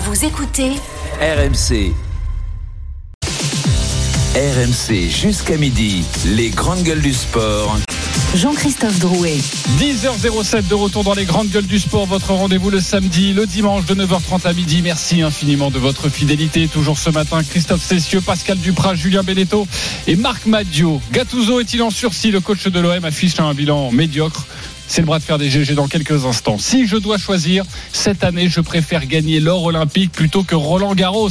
Vous écoutez RMC. RMC jusqu'à midi, les grandes gueules du sport. Jean-Christophe Drouet. 10h07 de retour dans les grandes gueules du sport. Votre rendez-vous le samedi, le dimanche de 9h30 à midi. Merci infiniment de votre fidélité. Toujours ce matin, Christophe Cessieux, Pascal Duprat, Julien Belletto et Marc Madio. Gattuso est-il en sursis? Le coach de l'OM affiche un bilan médiocre. C'est le bras de fer des GG dans quelques instants. Si je dois choisir, cette année, je préfère gagner l'or olympique plutôt que Roland Garros.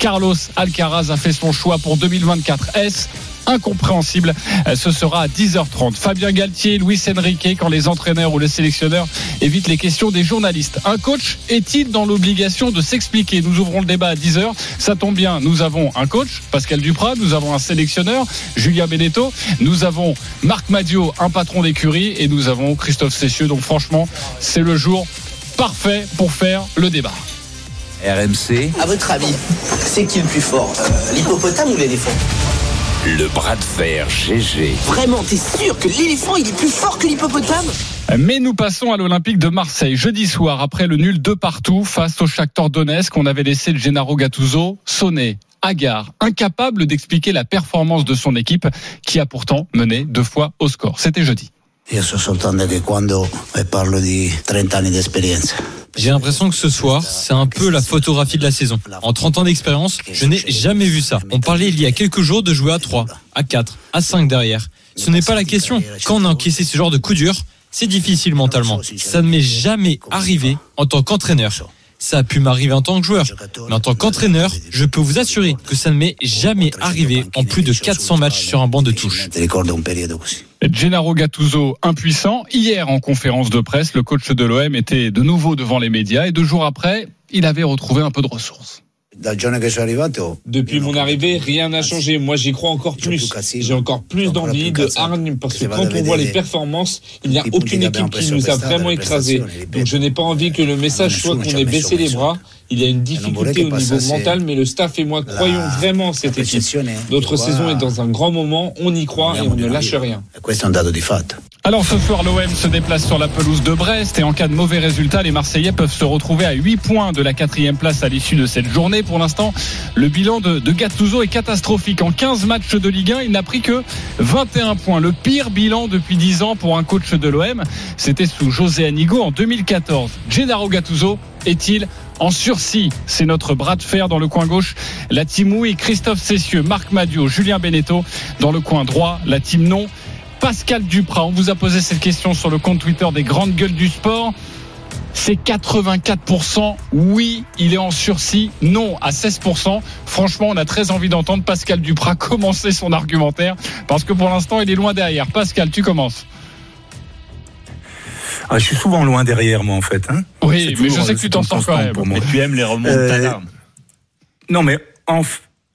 Carlos Alcaraz a fait son choix pour 2024. Est-ce incompréhensible. Ce sera à 10h30. Fabien Galtier, Luis Enrique, quand les entraîneurs ou les sélectionneurs évitent les questions des journalistes. Un coach est-il dans l'obligation de s'expliquer? Nous ouvrons le débat à 10h. Ça tombe bien, nous avons un coach, Pascal Duprat, nous avons un sélectionneur, Julien Benetto, nous avons Marc Madio, un patron d'écurie, et nous avons Christophe Cessieux. Donc franchement, c'est le jour parfait pour faire le débat. RMC, À votre avis, c'est qui le plus fort Euh, L'hippopotame ou l'éléphant? Le bras de fer GG. Vraiment, t'es sûr que l'éléphant il est plus fort que l'hippopotame? Mais nous passons à l'Olympique de Marseille. Jeudi soir, après le nul de partout face au Shakhtar Donetsk, on avait laissé le Gennaro Gattuso sonner, hagard, incapable d'expliquer la performance de son équipe, qui a pourtant mené deux fois au score. C'était jeudi. Io so soltanto che quando e parlo di 30 anni di esperienza. J'ai l'impression que ce soir, c'est un peu la photographie de la saison. En 30 ans d'expérience, je n'ai jamais vu ça. On parlait il y a quelques jours de jouer à 3, à 4, à 5 derrière. Ce n'est pas la question. Quand on a encaissé ce genre de coup dur, c'est difficile mentalement. Ça ne m'est jamais arrivé en tant qu'entraîneur. Ça a pu m'arriver en tant que joueur. Mais en tant qu'entraîneur, je peux vous assurer que ça ne m'est jamais arrivé en plus de 400 matchs sur un banc de touche. Gennaro Gattuso impuissant. Hier, en conférence de presse, le coach de l'OM était de nouveau devant les médias et deux jours après, il avait retrouvé un peu de ressources. Dal giorno che sono arrivato. Depuis mon arrivée, rien n'a changé. Moi, j'y crois encore plus. J'ai encore plus d'envie, de hargne, parce que quand on voit les performances, il n'y a aucune équipe qui nous a vraiment écrasés. Donc, je n'ai pas envie que le message soit qu'on ait baissé les bras. Il y a une difficulté au niveau mental, mais le staff et moi croyons vraiment cette la équipe. Notre saison est dans un grand moment, on y croit et on ne lâche rien. Questo è un dato di fatto. Alors ce soir, l'OM se déplace sur la pelouse de Brest et en cas de mauvais résultat, les Marseillais peuvent se retrouver à 8 points de la quatrième place à l'issue de cette journée. Pour l'instant, le bilan de, Gattuso est catastrophique. En 15 matchs de Ligue 1, il n'a pris que 21 points. Le pire bilan depuis 10 ans pour un coach de l'OM. C'était sous José Anigo en 2014. Gennaro Gattuso est-il en sursis? C'est notre bras de fer dans le coin gauche. La team oui, Christophe Cessieux, Marc Madio, Julien Beneteau. Dans le coin droit, la team non. Pascal Duprat, on vous a posé cette question sur le compte Twitter des grandes gueules du sport. C'est 84%. Oui, il est en sursis. Non, à 16%. Franchement, on a très envie d'entendre Pascal Duprat commencer son argumentaire parce que pour l'instant, il est loin derrière. Pascal, tu commences. Ah, je suis souvent loin derrière, moi, en fait. Hein Oui, mais je sais que tu t'en sors quand même. pour moi. Et tu aimes les remontes Euh, Non, mais en,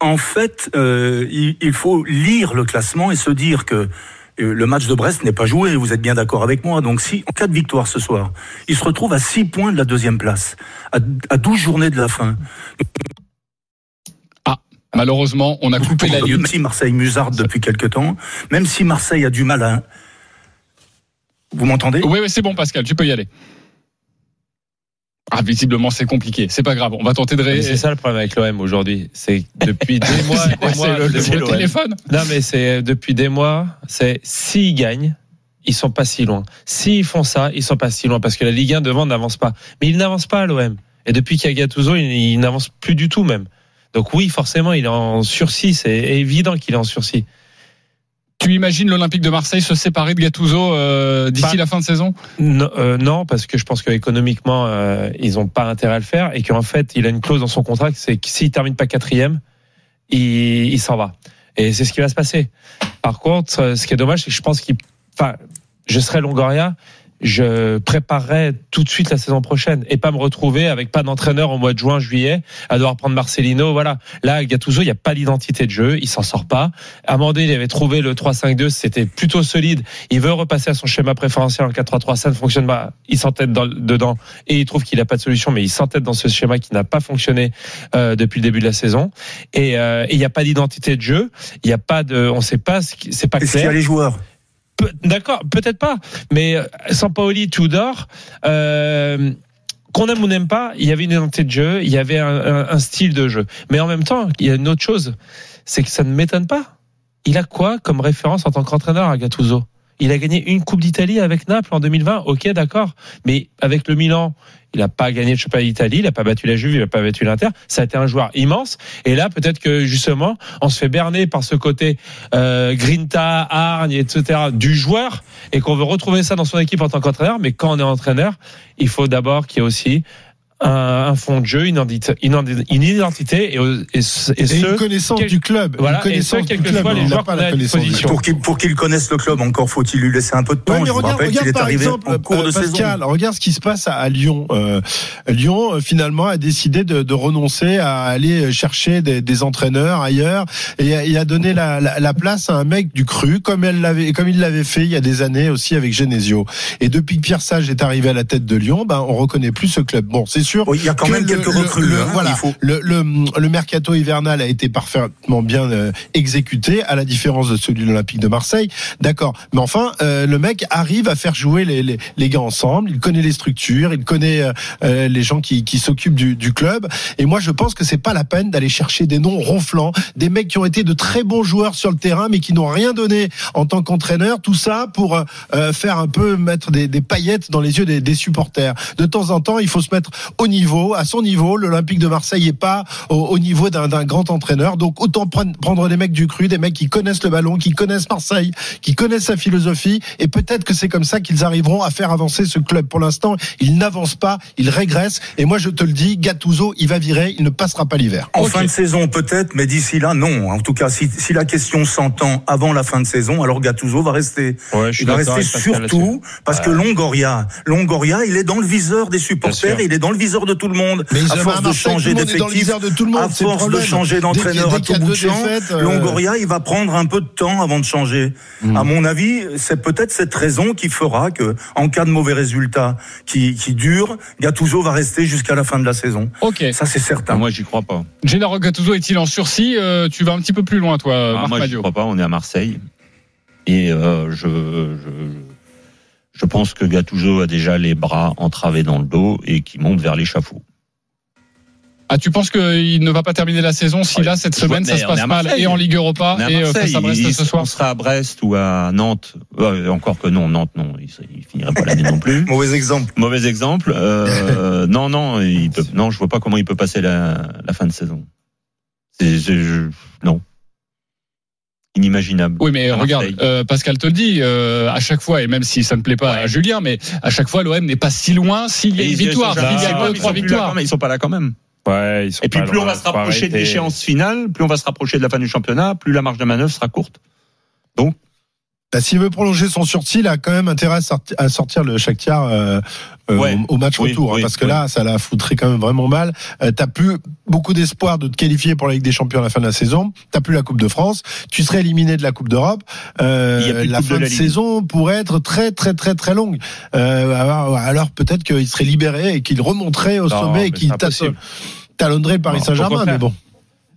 en fait, euh, il, il faut lire le classement et se dire que euh, le match de Brest n'est pas joué. Vous êtes bien d'accord avec moi. Donc, si en cas de victoire ce soir, il se retrouve à 6 points de la deuxième place, à, à 12 journées de la fin. Malheureusement, on a coupé la ligne. Même si Marseille musarde depuis quelque temps, même si Marseille a du mal à. Vous m'entendez? Oui, oui, c'est bon, Pascal, tu peux y aller. Ah, visiblement, c'est compliqué. C'est pas grave. On va tenter de ré... C'est ça le problème avec l'OM aujourd'hui. C'est depuis des mois, des mois, c'est le, des c'est le mois, téléphone. Non, mais c'est depuis des mois, c'est s'ils gagnent, ils sont pas si loin. S'ils font ça, ils sont pas si loin parce que la Ligue 1 devant n'avance pas. Mais il n'avance pas à l'OM. Et depuis qu'il y a Gattuso, il, il n'avance plus du tout même. Donc oui, forcément, il est en sursis. C'est évident qu'il est en sursis. Tu imagines l'Olympique de Marseille se séparer de Gattuso euh, d'ici Pas- la fin de saison? Non, euh, non, parce que je pense qu'économiquement, euh, ils n'ont pas intérêt à le faire et qu'en fait, il a une clause dans son contrat, c'est que s'il termine pas quatrième, il, il s'en va. Et c'est ce qui va se passer. Par contre, euh, ce qui est dommage, c'est que je pense qu'il, enfin, je serais Longoria, je préparerais tout de suite la saison prochaine et pas me retrouver avec pas d'entraîneur au mois de juin, juillet, à devoir prendre Marcelino. Voilà. Là, Gattuso, il n'y a pas d'identité de jeu, il s'en sort pas. Amandé, il avait trouvé le 3-5-2, c'était plutôt solide. Il veut repasser à son schéma préférentiel en 4-3-3, ça ne fonctionne pas. Il s'entête dans- dedans et il trouve qu'il n'a pas de solution, mais il s'entête dans ce schéma qui n'a pas fonctionné euh, depuis le début de la saison. Et euh, il n'y a pas d'identité de jeu, il n'y a pas de, on sait pas, ce qui- c'est pas Est-ce qu'il y clair. a les joueurs D'accord, peut-être pas. Mais euh, Sampaoli, Tudor, euh, qu'on aime ou n'aime pas, il y avait une identité de jeu, il y avait un style de jeu. Mais en même temps, il y a une autre chose, c'est que ça ne m'étonne pas. Il a quoi comme référence en tant qu'entraîneur à Gattuso Il a gagné une Coupe d'Italie avec Naples en 2020, ok, d'accord. Mais avec le Milan, il n'a pas gagné le championnat d'Italie, il n'a pas battu la Juve, il n'a pas battu l'Inter. Ça a été un joueur immense. Et là, peut-être que justement, on se fait berner par ce côté euh, grinta, hargne, etc. du joueur et qu'on veut retrouver ça dans son équipe en tant qu'entraîneur. Mais quand on est entraîneur, il faut d'abord qu'il y ait aussi un, un fond de jeu, une identité, une une identité et, et, ce- et Et ce- une connaissance quel- du club. voilà, une connaissance et ce, quel du que club. soient les joueurs pas qu'on a la club. Pour qu'il pour qu'il connaisse le club, encore faut-il lui laisser un peu de temps. Ouais, mais Je vous regarde, rappelle qu'il regarde est par arrivé exemple, en cours de euh, Pascal, saison. regarde ce qui se passe à, à Lyon. Euh, Lyon, euh, finalement, a décidé de, de renoncer à aller chercher des, des entraîneurs ailleurs et, a- et a donné la, la, la place à un mec du cru, comme elle l'avait, comme il l'avait fait il y a des années aussi avec Genesio. Et depuis que Pierre Sage est arrivé à la tête de Lyon, ben on reconnaît plus ce club. Bon, c'est sûr. Oui, il y a quand que même quelques le- recrues. le- hein, voilà, il faut- le, mercato hivernal a été parfaitement bien euh, exécuté, à la différence de celui de l'Olympique de Marseille. D'accord. Mais enfin, euh, le mec arrive à faire jouer les, les, les gars ensemble. Il connaît les structures, il connaît euh, les gens qui, qui s'occupent du, du club. Et moi, je pense que c'est pas la peine d'aller chercher des noms ronflants, des mecs qui ont été de très bons joueurs sur le terrain, mais qui n'ont rien donné en tant qu'entraîneur. Tout ça pour faire un peu mettre des, des paillettes dans les yeux des, des supporters. De temps en temps, il faut se mettre au niveau, à son niveau. L'Olympique de Marseille est pas au, au niveau d'un d'un grand entraîneur. Donc autant prendre, prendre des mecs du cru, des mecs qui connaissent le ballon, qui connaissent Marseille, qui connaissent sa philosophie. Et peut-être que c'est comme ça qu'ils arriveront à faire avancer ce club. Pour l'instant, il n'avance pas, il régresse. Et moi, je te le dis, Gattuso, il va virer, il ne passera pas l'hiver. En fin de saison peut-être, mais d'ici là non. En tout cas, si, si la question s'entend avant la fin de saison, alors Gattuso va rester. Ouais, je suis Il va rester surtout parce que Longoria, Longoria, il est dans le viseur des supporters, il est dans le viseur de tout le monde. Mais à force de changer d'effectifs, d'effectif, à force de changer d'entraîneur à tout bout de champ, euh, Longoria, il va prendre un peu de temps avant de changer. Mm. À mon avis, c'est peut-être cette raison qui fera que, en cas de mauvais résultats qui, qui durent, Gattuso va rester jusqu'à la fin de la saison. Ok. Ça, c'est certain. Moi, j'y crois pas. Gennaro Gattuso est-il en sursis Euh, Tu vas un petit peu plus loin, toi, Ah, Marc moi, j'y crois pas. On est à Marseille. Et euh, je, je, je pense que Gattuso a déjà les bras entravés dans le dos et qui monte vers l'échafaud. Ah, tu penses qu'il ne va pas terminer la saison si là, cette Je vois- semaine, ça se passe mal et en Ligue Europa et euh, face à Brest Il- ce soir On sera à Brest ou à Nantes. Euh, encore que non, Nantes, non. Il, il finirait pas l'année non plus. Mauvais exemple. Mauvais exemple. Euh, non, non, il peut, non, je vois pas comment il peut passer la, la fin de saison. C'est, c'est- je- non. Inimaginable. Oui, mais regarde, euh, Pascal te le dit, euh, à chaque fois, et même si ça ne plaît pas à. Julien, mais à chaque fois, l'OM n'est pas si loin s'il y a une victoire, s'il y ils- a deux, trois là victoires. même, Ils sont pas là quand même. Ouais, ils sont Et puis plus on va se rapprocher de l'échéance finale, plus on va se rapprocher de la fin du championnat, plus la marge de manœuvre sera courte. Bah, S'il veut prolonger son sursis, il a quand même intérêt à sorti- à sortir le Shakhtar euh, euh, Ouais. au, au match Oui, retour, hein, parce que oui. là, ça la foutrait quand même vraiment mal. Euh, T'as plus beaucoup d'espoir de te qualifier pour la Ligue des Champions à la fin de la saison. T'as plus la Coupe de France. Tu serais éliminé de la Coupe d'Europe. Euh, la fin de la saison pourrait être très très très très longue. Euh, alors alors peut-être qu'il serait libéré et qu'il remonterait au Non, sommet et qu'il talonnerait le Paris Saint-Germain. Mais bon.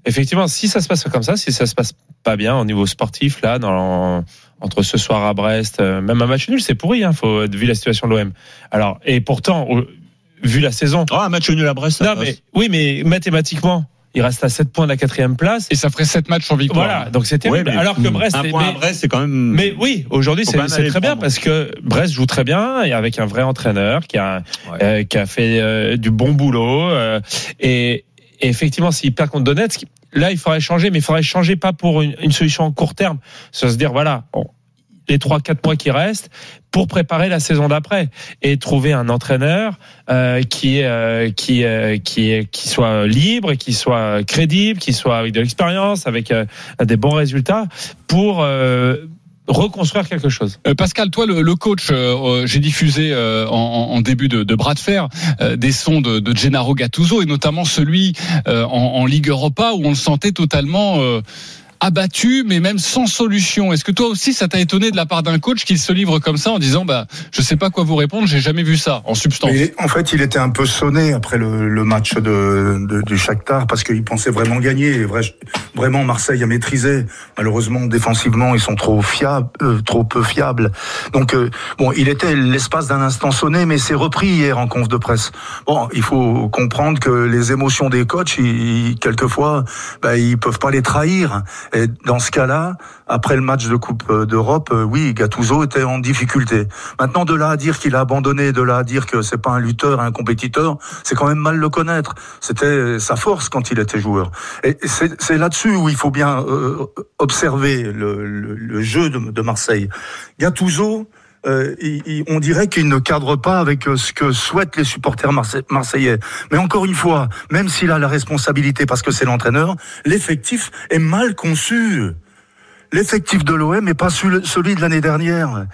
Effectivement, si ça se passe comme ça, si ça se passe pas bien au niveau sportif, là, dans, entre ce soir à Brest, euh, même un match nul, c'est pourri, hein, faut, vu la situation de l'OM. Alors, et pourtant, vu la saison. Ah, un match nul à Brest. ça Non, mais, oui, mais mathématiquement, il reste à 7 points de la quatrième place. Et ça ferait 7 matchs en victoire. Voilà, donc c'est terrible. Ouais, mais- Alors que Brest, un point à mais- Brest, c'est quand même. mais oui, aujourd'hui c'est très bien parce que Brest joue très bien et avec un vrai entraîneur qui a euh, qui a fait euh, du bon boulot euh, et, et effectivement s'il perd contre Donetsk, là il faudrait changer mais il faudrait changer pas pour une, solution en court terme, c'est se dire voilà bon, les trois quatre mois qui restent pour préparer la saison d'après et trouver un entraîneur euh, qui euh, qui euh, qui qui soit libre, qui soit crédible, qui soit avec de l'expérience, avec euh, des bons résultats pour euh, reconstruire quelque chose. Euh, Pascal, toi, le, coach, euh, euh, j'ai diffusé euh, en, début de, de bras de fer des sons de, Gennaro Gattuso et notamment celui en, en Ligue Europa où on le sentait totalement abattu, mais même sans solution. Est-ce que toi aussi, ça t'a étonné de la part d'un coach qui se livre comme ça en disant, bah, je sais pas quoi vous répondre, j'ai jamais vu ça en substance? En fait, il était un peu sonné après le, match de, de, du Shakhtar parce qu'il pensait vraiment gagner. Vraiment, Marseille a maîtrisé. Malheureusement, défensivement, ils sont trop fiables, euh, trop peu fiables. Donc, euh, bon, il était l'espace d'un instant sonné, mais c'est repris hier en conf de presse. Bon, il faut comprendre que les émotions des coachs, ils, quelquefois, bah, ils peuvent pas les trahir. Et dans ce cas-là, après le match de Coupe euh, d'Europe, euh, oui, Gattuso était en difficulté. Maintenant, de là à dire qu'il a abandonné, de là à dire que c'est pas un lutteur, un compétiteur, c'est quand même mal le connaître. C'était sa force quand il était joueur. Et c'est là-dessus où il faut bien euh, observer le, le- le jeu de, de Marseille. Gattuso, euh, il- il- on dirait qu'il ne cadre pas avec euh, ce que souhaitent les supporters marse- marseillais. Mais encore une fois, même s'il a la responsabilité parce que c'est l'entraîneur, l'effectif est mal conçu. L'effectif de l'OM n'est pas celui de l'année dernière.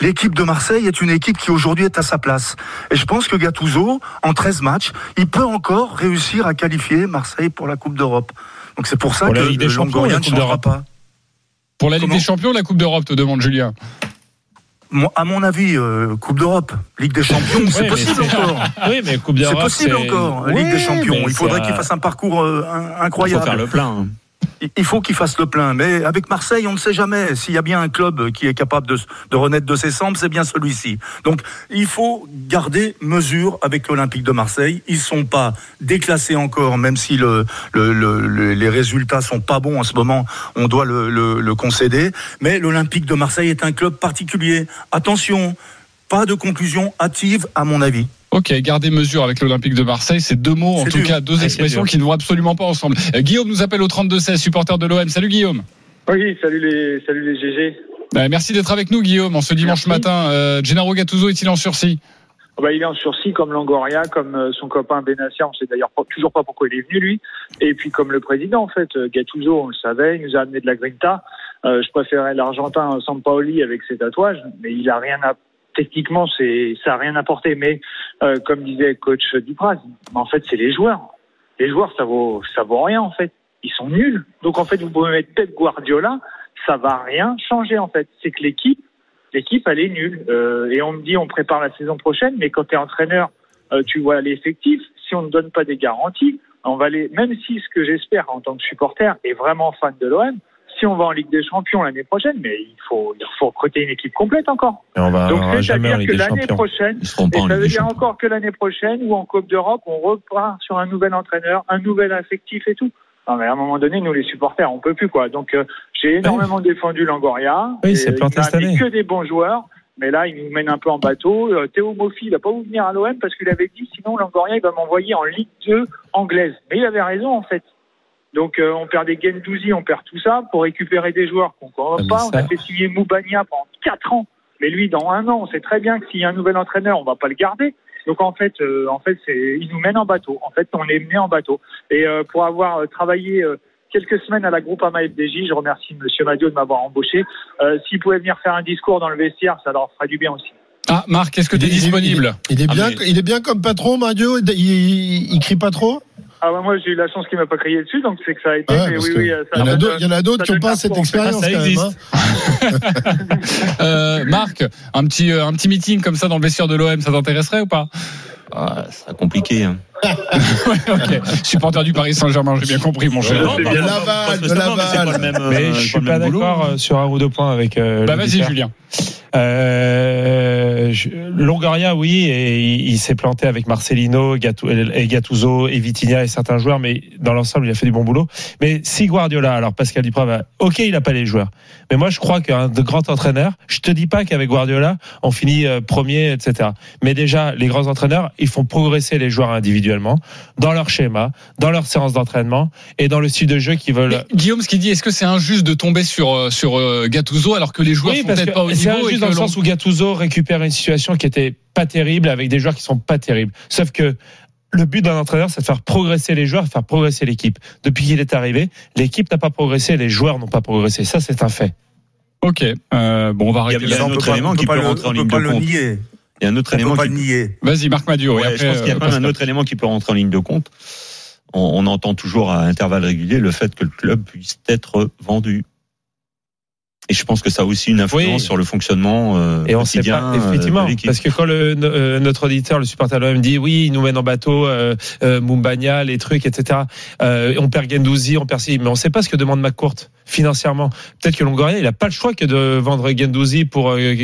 L'équipe de Marseille est une équipe qui aujourd'hui est à sa place. Et je pense que Gattuso, en 13 matchs, il peut encore réussir à qualifier Marseille pour la Coupe d'Europe. Donc c'est pour ça Pour que la Ligue des Champions, ne changera pas. Pour la Ligue Comment des Champions, la Coupe d'Europe, te demande Julien. À mon avis, euh, Coupe d'Europe, Ligue des Champions, Oui, c'est possible c'est- encore. Oui, mais Coupe C'est d'Europe, possible encore, Ligue Oui, des Champions. Il faudrait c'est, qu'il fasse un parcours euh, un- Il faut incroyable. faire le plein. Il- faut qu'il fasse le plein. Mais avec Marseille, on ne sait jamais. S'il y a bien un club qui est capable de, de renaître de ses cendres, c'est bien celui-ci. Donc, il faut garder mesure avec l'Olympique de Marseille. Ils sont pas déclassés encore, même si le, le- le- le- les résultats sont pas bons en ce moment. On doit le- le concéder. Mais l'Olympique de Marseille est un club particulier. Attention, pas de conclusion hâtive, à mon avis. Ok, gardez mesure avec l'Olympique de Marseille. C'est deux mots, en tout dur. cas, deux Ouais, expressions qui ne vont absolument pas ensemble. Euh, Guillaume nous appelle au 32-16, supporter de l'OM. Salut Guillaume. Oui, salut les, salut les GG. Euh, merci d'être avec nous, Guillaume, en ce dimanche Merci. matin. Euh, Gennaro Gattuso est-il en sursis? Oh bah, il est en sursis comme Langoria, comme euh, son copain Benassia. On sait d'ailleurs toujours pas pourquoi il est venu lui. Et puis comme le président en fait, Gattuso, on le savait, il nous a amené de la grinta. Euh, je préférais l'Argentin Sampaoli avec ses tatouages, mais il a rien à techniquement, ça a rien apporté. Mais euh, comme disait coach Dupraz, en fait c'est les joueurs. Les joueurs ça vaut ça vaut rien en fait. Ils sont nuls. Donc en fait vous pouvez mettre Pep Guardiola, ça va rien changer en fait. C'est que l'équipe l'équipe elle est nulle. Euh, et on me dit on prépare la saison prochaine, mais quand tu es entraîneur, euh, tu vois l'effectif. Si on ne donne pas des garanties, on va les. Même si ce que j'espère en tant que supporter est vraiment fan de l'OM, si on va en Ligue des Champions l'année prochaine, mais il faut il faut recruter une équipe complète encore. Et on va, Donc c'est-à-dire que l'année prochaine, et ça veut dire encore que l'année prochaine ou en Coupe d'Europe, on repart sur un nouvel entraîneur, un nouvel effectif et tout. Non, mais à un moment donné, nous les supporters, on peut plus quoi. Donc euh, j'ai énormément défendu Langoria. Oui, c'est planté cette année. que des bons joueurs. Mais là, il nous mène un peu en bateau. Euh, Théo Moffi, il n'a pas voulu venir à l'OM parce qu'il avait dit sinon Langoria, il va m'envoyer en Ligue 2 anglaise. Mais il avait raison en fait. Donc euh, on perd des Gendouzi, on perd tout ça pour récupérer des joueurs qu'on ne Ah, mais pas. On a fait signer Moubania pendant 4 ans. Mais lui, dans un an, on sait très bien que s'il y a un nouvel entraîneur, on va pas le garder. Donc en fait, euh, en fait, c'est, il nous mène en bateau. En fait, on est mené en bateau. Et euh, pour avoir euh, travaillé euh, quelques semaines à la groupe AMA FDJ, je remercie Monsieur Madio de m'avoir embauché. Euh, s'il pouvait venir faire un discours dans le vestiaire, ça leur ferait du bien aussi. Ah, Marc, est-ce que tu es Il disponible? Il est Ah, bien, mais- il est bien comme patron, Mario. Il, il, il crie pas trop? Ah bah moi j'ai eu la chance qu'il m'a pas crié dessus, donc c'est que ça a été. Ah, mais parce oui, que oui, euh, il y en a ça d'autres- donne- il y en a d'autres ça qui n'ont pas la cette expérience Ah, ça même. existe. hein. Euh, Marc, un petit, euh, un petit meeting comme ça dans le vestiaire de l'OM, ça t'intéresserait ou pas? Ah, ça sera compliqué. hein. Ouais, ok. Supporter du Paris Saint-Germain, j'ai bien compris, mon cher. Non, Laval, pas de spécialement, mais c'est Laval. pas le même, euh, Mais je suis pas d'accord sur un ou deux points avec. euh, Bah vas-y. Julien. Euh, je- Longoria, oui, et il, il s'est planté avec Marcelino, Gattu- et Gattuso, et Vitinha et certains joueurs, mais dans l'ensemble, il a fait du bon boulot. Mais si Guardiola, alors Pascal Duprat ok, il a pas les joueurs, mais moi je crois qu'un de grand entraîneur, je te dis pas qu'avec Guardiola, on finit euh, premier, etc. Mais déjà, les grands entraîneurs, ils font progresser les joueurs individuellement, dans leur schéma, dans leur séance d'entraînement et dans le style de jeu qu'ils veulent. Mais Guillaume, ce qu'il dit, est-ce que c'est injuste de tomber sur, euh, sur euh, Gattuso alors que les joueurs Oui, sont peut-être pas au c'est niveau et injuste que dans le sens où Gattuso récupère une situation qui était pas terrible avec des joueurs qui sont pas terribles. Sauf que le but d'un entraîneur, c'est de faire progresser les joueurs, de faire progresser l'équipe. Depuis qu'il est arrivé, l'équipe n'a pas progressé, les joueurs n'ont pas progressé. Ça, c'est un fait. Ok. Euh, bon, on va arrêter il y a un autre élément qui peut rentrer en ligne de compte. Il y a un autre élément. Vas-y, Marc et Ouais, après, je pense qu'il y a euh, quand même un autre élément qui peut rentrer en ligne de compte. On, on entend toujours à intervalles réguliers le fait que le club puisse être vendu. Et je pense que ça a aussi une influence Oui. sur le fonctionnement euh, Et on sait pas, euh, effectivement, de parce que quand le, euh, notre auditeur, le supporter de l'OM dit oui, il nous mène en bateau, euh, euh, Mumbagna, les trucs, etc. Euh, on perd Gendouzi, on perd si, mais on sait pas ce que demande McCourt financièrement. Peut-être que Longoria, il a pas le choix que de vendre Gendouzi pour, euh,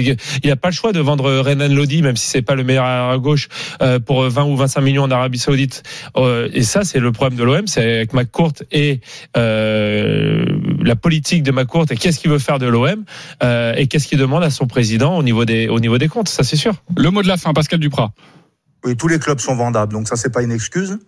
il a pas le choix de vendre Renan Lodi, même si c'est pas le meilleur à gauche, euh, pour 20 ou 25 millions en Arabie Saoudite. Euh, et ça, c'est le problème de l'OM, c'est avec McCourt et euh, la politique de McCourt et qu'est-ce qu'il veut faire de l'OM euh, et qu'est-ce qu'il demande à son président au niveau des au niveau des comptes, ça c'est sûr. Le mot de la fin, Pascal Duprat. Oui, tous les clubs sont vendables, donc ça c'est pas une excuse.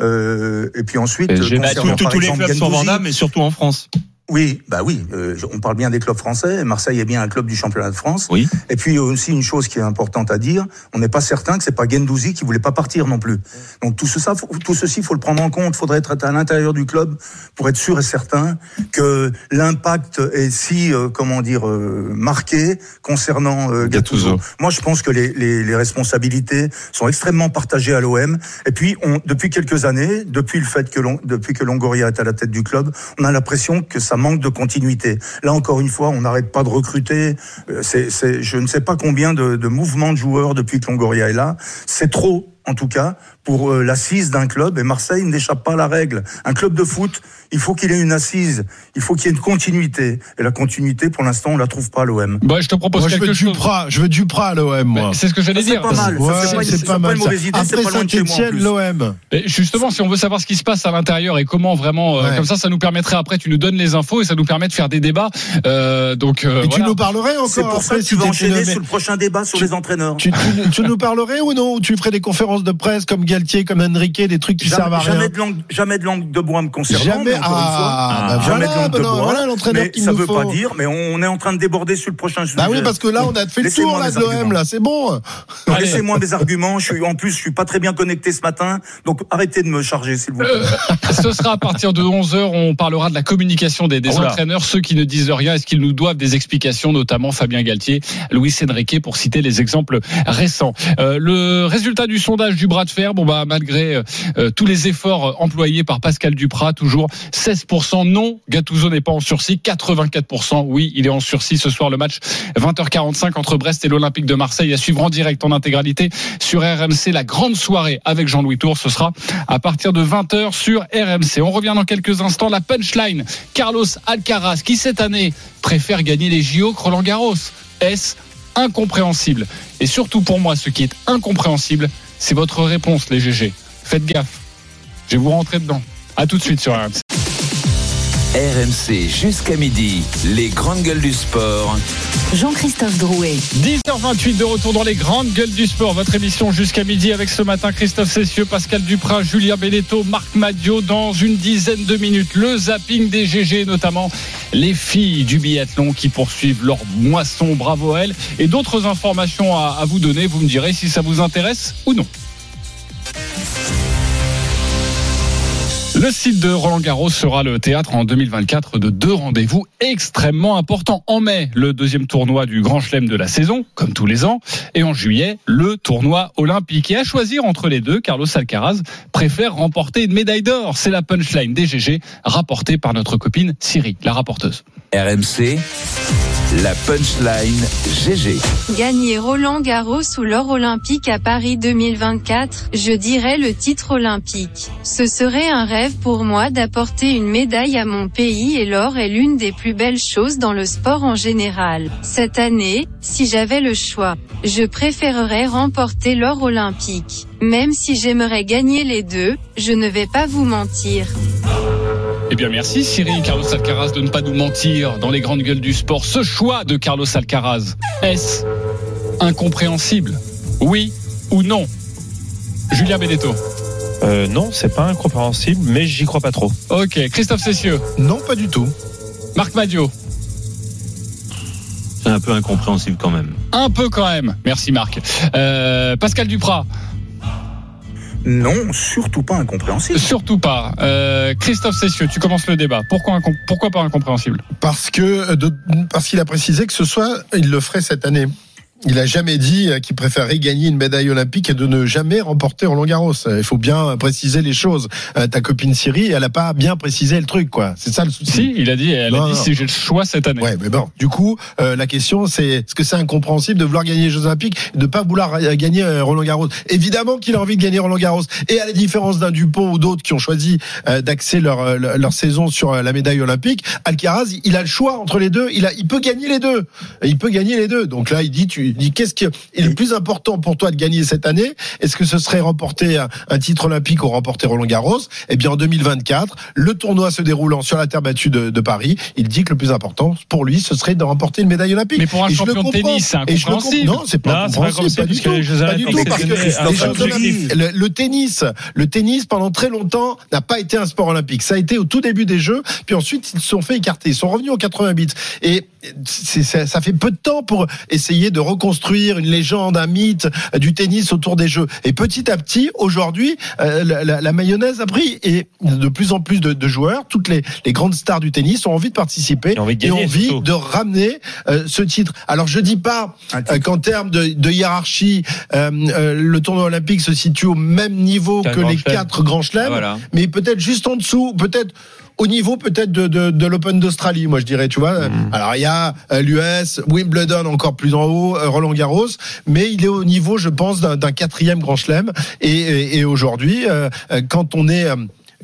Euh, et puis ensuite, Et j'ai- Bah, concernant, tous- par tous les clubs sont vendables, mais surtout en France. Oui, bah oui. euh, on parle bien des clubs français. Marseille est bien un club du championnat de France. Oui. Et puis aussi une chose qui est importante à dire, on n'est pas certain que c'est pas Gendouzi qui voulait pas partir non plus. Donc tout faut- tout ceci, faut le prendre en compte. Faudrait être à l'intérieur du club pour être sûr et certain que l'impact est si, euh, comment dire, euh, marqué concernant euh, Gattuso. Moi, je pense que les, les, les responsabilités sont extrêmement partagées à l'OM. Et puis, on, depuis quelques années, depuis le fait que depuis que Longoria est à la tête du club, on a l'impression que ça manque de continuité. Là, encore une fois, on n'arrête pas de recruter. Euh, je ne sais pas combien de mouvements de joueurs depuis que Longoria est là. C'est trop. En tout cas, pour euh, l'assise d'un club, et Marseille n'échappe pas à la règle. Un club de foot, il faut qu'il ait une assise, il faut qu'il y ait une continuité. Et la continuité, pour l'instant, on la trouve pas à l'OM. Bah, je te propose Moi, je quelque veux chose. Duprat, je veux Duprat à l'OM, C'est ce que j'allais Ça, c'est dire. pas mal. Ouais, c'est pas pas pas mal. une mauvaise idée, c'est Après pas loin de chez moi, en Saint-Etienne, l'OM. Justement, si on veut savoir ce qui se passe à l'intérieur et comment vraiment, euh, Ouais. comme ça, ça nous permettrait après, tu nous donnes les infos et ça nous permet de faire des débats. Euh, donc, euh, Et tu voilà. nous parlerais encore C'est pour ça que si tu vas t'étais enchaîner sur le prochain débat sur les entraîneurs. Tu, tu- tu nous parlerais ou non? Tu ferais des conférences de presse comme Galtier, comme Enrique, des trucs qui servent à Jamais, rien jamais de langue, jamais de langue de bois me concernant. Jamais. mais encore une fois, Ah, bah jamais voilà, de langue de bah bois. voilà l'entraîneur mais qu'il ça veut faut. pas dire, mais on est en train de déborder sur le prochain sujet. Bah oui, parce que là, on a fait le Laissez-moi tour là, de l'OM, arguments. là, c'est bon. Laissez-moi mes arguments. Je suis en plus, je suis pas très bien connecté ce matin, donc arrêtez de me charger, s'il vous plaît. Euh, Ce sera à partir de 11h, on parlera de la communication des, Oh entraîneurs, ceux qui ne disent rien, est-ce qu'ils nous doivent des explications, notamment Fabien Galtier, Luis Enrique, pour citer les exemples récents. Euh, le résultat du sondage du bras de fer, bon malgré euh, euh, tous les efforts employés par Pascal Duprat, toujours 16% non, Gattuso n'est pas en sursis, 84% oui, il est en sursis ce soir le match 20h45 entre Brest et l'Olympique de Marseille à suivre en direct en intégralité sur RMC la grande soirée avec Jean-Louis Tour, ce sera à partir de 20h sur RMC. On revient dans quelques instants. La punchline, Carlos Alcaraz, qui cette année préfère gagner les JO que Roland Garros. Est-ce incompréhensible? Et surtout pour moi, ce qui est incompréhensible, c'est votre réponse, les GG. Faites gaffe. Je vais vous rentrer dedans. À tout de suite sur RMC. RMC jusqu'à midi, les grandes gueules du sport. Jean-Christophe Drouet. 10h28 de retour dans les grandes gueules du sport. Votre émission jusqu'à midi avec ce matin Christophe Cessieux, Pascal Duprat, Julien Benetto, Marc Madio. Dans une dizaine de minutes, le zapping des GG, notamment les filles du biathlon qui poursuivent leur moisson. Bravo à elles. Et d'autres informations à, à vous donner. Vous me direz si ça vous intéresse ou non. Le site de Roland Garros sera le théâtre en 2024 de deux rendez-vous extrêmement importants. En mai, le deuxième tournoi du Grand Chelem de la saison, comme tous les ans, et en juillet, le tournoi olympique. Et à choisir entre les deux, Carlos Alcaraz préfère remporter une médaille d'or. C'est la punchline des GG rapportée par notre copine Siri, la rapporteuse. RMC, la punchline GG. Gagner Roland Garros ou l'or olympique à Paris 2024, je dirais le titre olympique. Ce serait un rêve pour moi d'apporter une médaille à mon pays et l'or est l'une des plus belles choses dans le sport en général. Cette année, si j'avais le choix, je préférerais remporter l'or olympique. Même si j'aimerais gagner les deux, je ne vais pas vous mentir. Eh bien, merci Cyril Carlos Alcaraz de ne pas nous mentir dans les grandes gueules du sport. Ce choix de Carlos Alcaraz, est-ce incompréhensible? Oui ou non? Julien Benetto. Euh, non, c'est pas incompréhensible, mais j'y crois pas trop. Ok, Christophe Cessieux. Non, pas du tout. Marc Madio. C'est un peu incompréhensible quand même. Un peu quand même. Merci Marc. Euh, Pascal Duprat. Non, surtout pas incompréhensible. Surtout pas. Euh, Christophe Cessieux, tu commences le débat. Pourquoi, incom- pourquoi pas incompréhensible? Parce que de- parce qu'il a précisé que ce soit il le ferait cette année. Il a jamais dit euh, qu'il préférerait gagner une médaille olympique et de ne jamais remporter Roland Garros. Il faut bien préciser les choses. Euh, ta copine Siri, elle a pas bien précisé le truc, quoi. C'est ça le souci. Si, il a dit, elle Non, a dit si j'ai le choix cette année. Ouais, mais bon. Du coup, euh, la question, c'est est-ce que c'est incompréhensible de vouloir gagner les Jeux Olympiques, et de pas vouloir gagner Roland Garros? Évidemment qu'il a envie de gagner Roland Garros. Et à la différence d'un Dupont ou d'autres qui ont choisi d'axer leur, leur leur saison sur la médaille olympique, Alcaraz, il a le choix entre les deux. Il a, il peut gagner les deux. Il peut gagner les deux. Donc là, il dit, tu il dit, qu'est-ce qui est le plus important pour toi de gagner cette année? Est-ce que ce serait remporter un, un titre olympique ou remporter Roland Garros? Eh bien, en 2024, le tournoi se déroulant sur la terre battue de, de Paris, il dit que le plus important pour lui, ce serait de remporter une médaille olympique. Mais pour un Et je le champion de tennis, c'est incompréhensible. Non, c'est pas pas pas du tout. Pas du Olympiques, tout, parce que les Jeux. Olympiques, le, le tennis, le tennis pendant très longtemps n'a pas été un sport olympique. Ça a été au tout début des Jeux, puis ensuite ils se sont fait écarter. Ils sont revenus en 88. Et ça fait peu de temps pour essayer de reconstruire une légende, un mythe euh, du tennis autour des Jeux. Et petit à petit, aujourd'hui, euh, la, la- la mayonnaise a pris et de plus en plus de, de joueurs, toutes les, les grandes stars du tennis ont envie de participer Et envie de et envie surtout. de ramener euh, ce titre. Alors je dis pas euh, qu'en termes de, de hiérarchie, euh, euh, le tournoi olympique se situe au même niveau que grand les chelem. quatre grands chelems, Ah, voilà. mais peut-être juste en dessous, peut-être au niveau peut-être de, de, de l'Open d'Australie, moi je dirais, tu vois. Alors il y a euh, l'US, Wimbledon encore plus en haut, euh, Roland Garros, mais il est au niveau, je pense, d'un quatrième grand chelem. Et, et, et aujourd'hui, euh, quand on est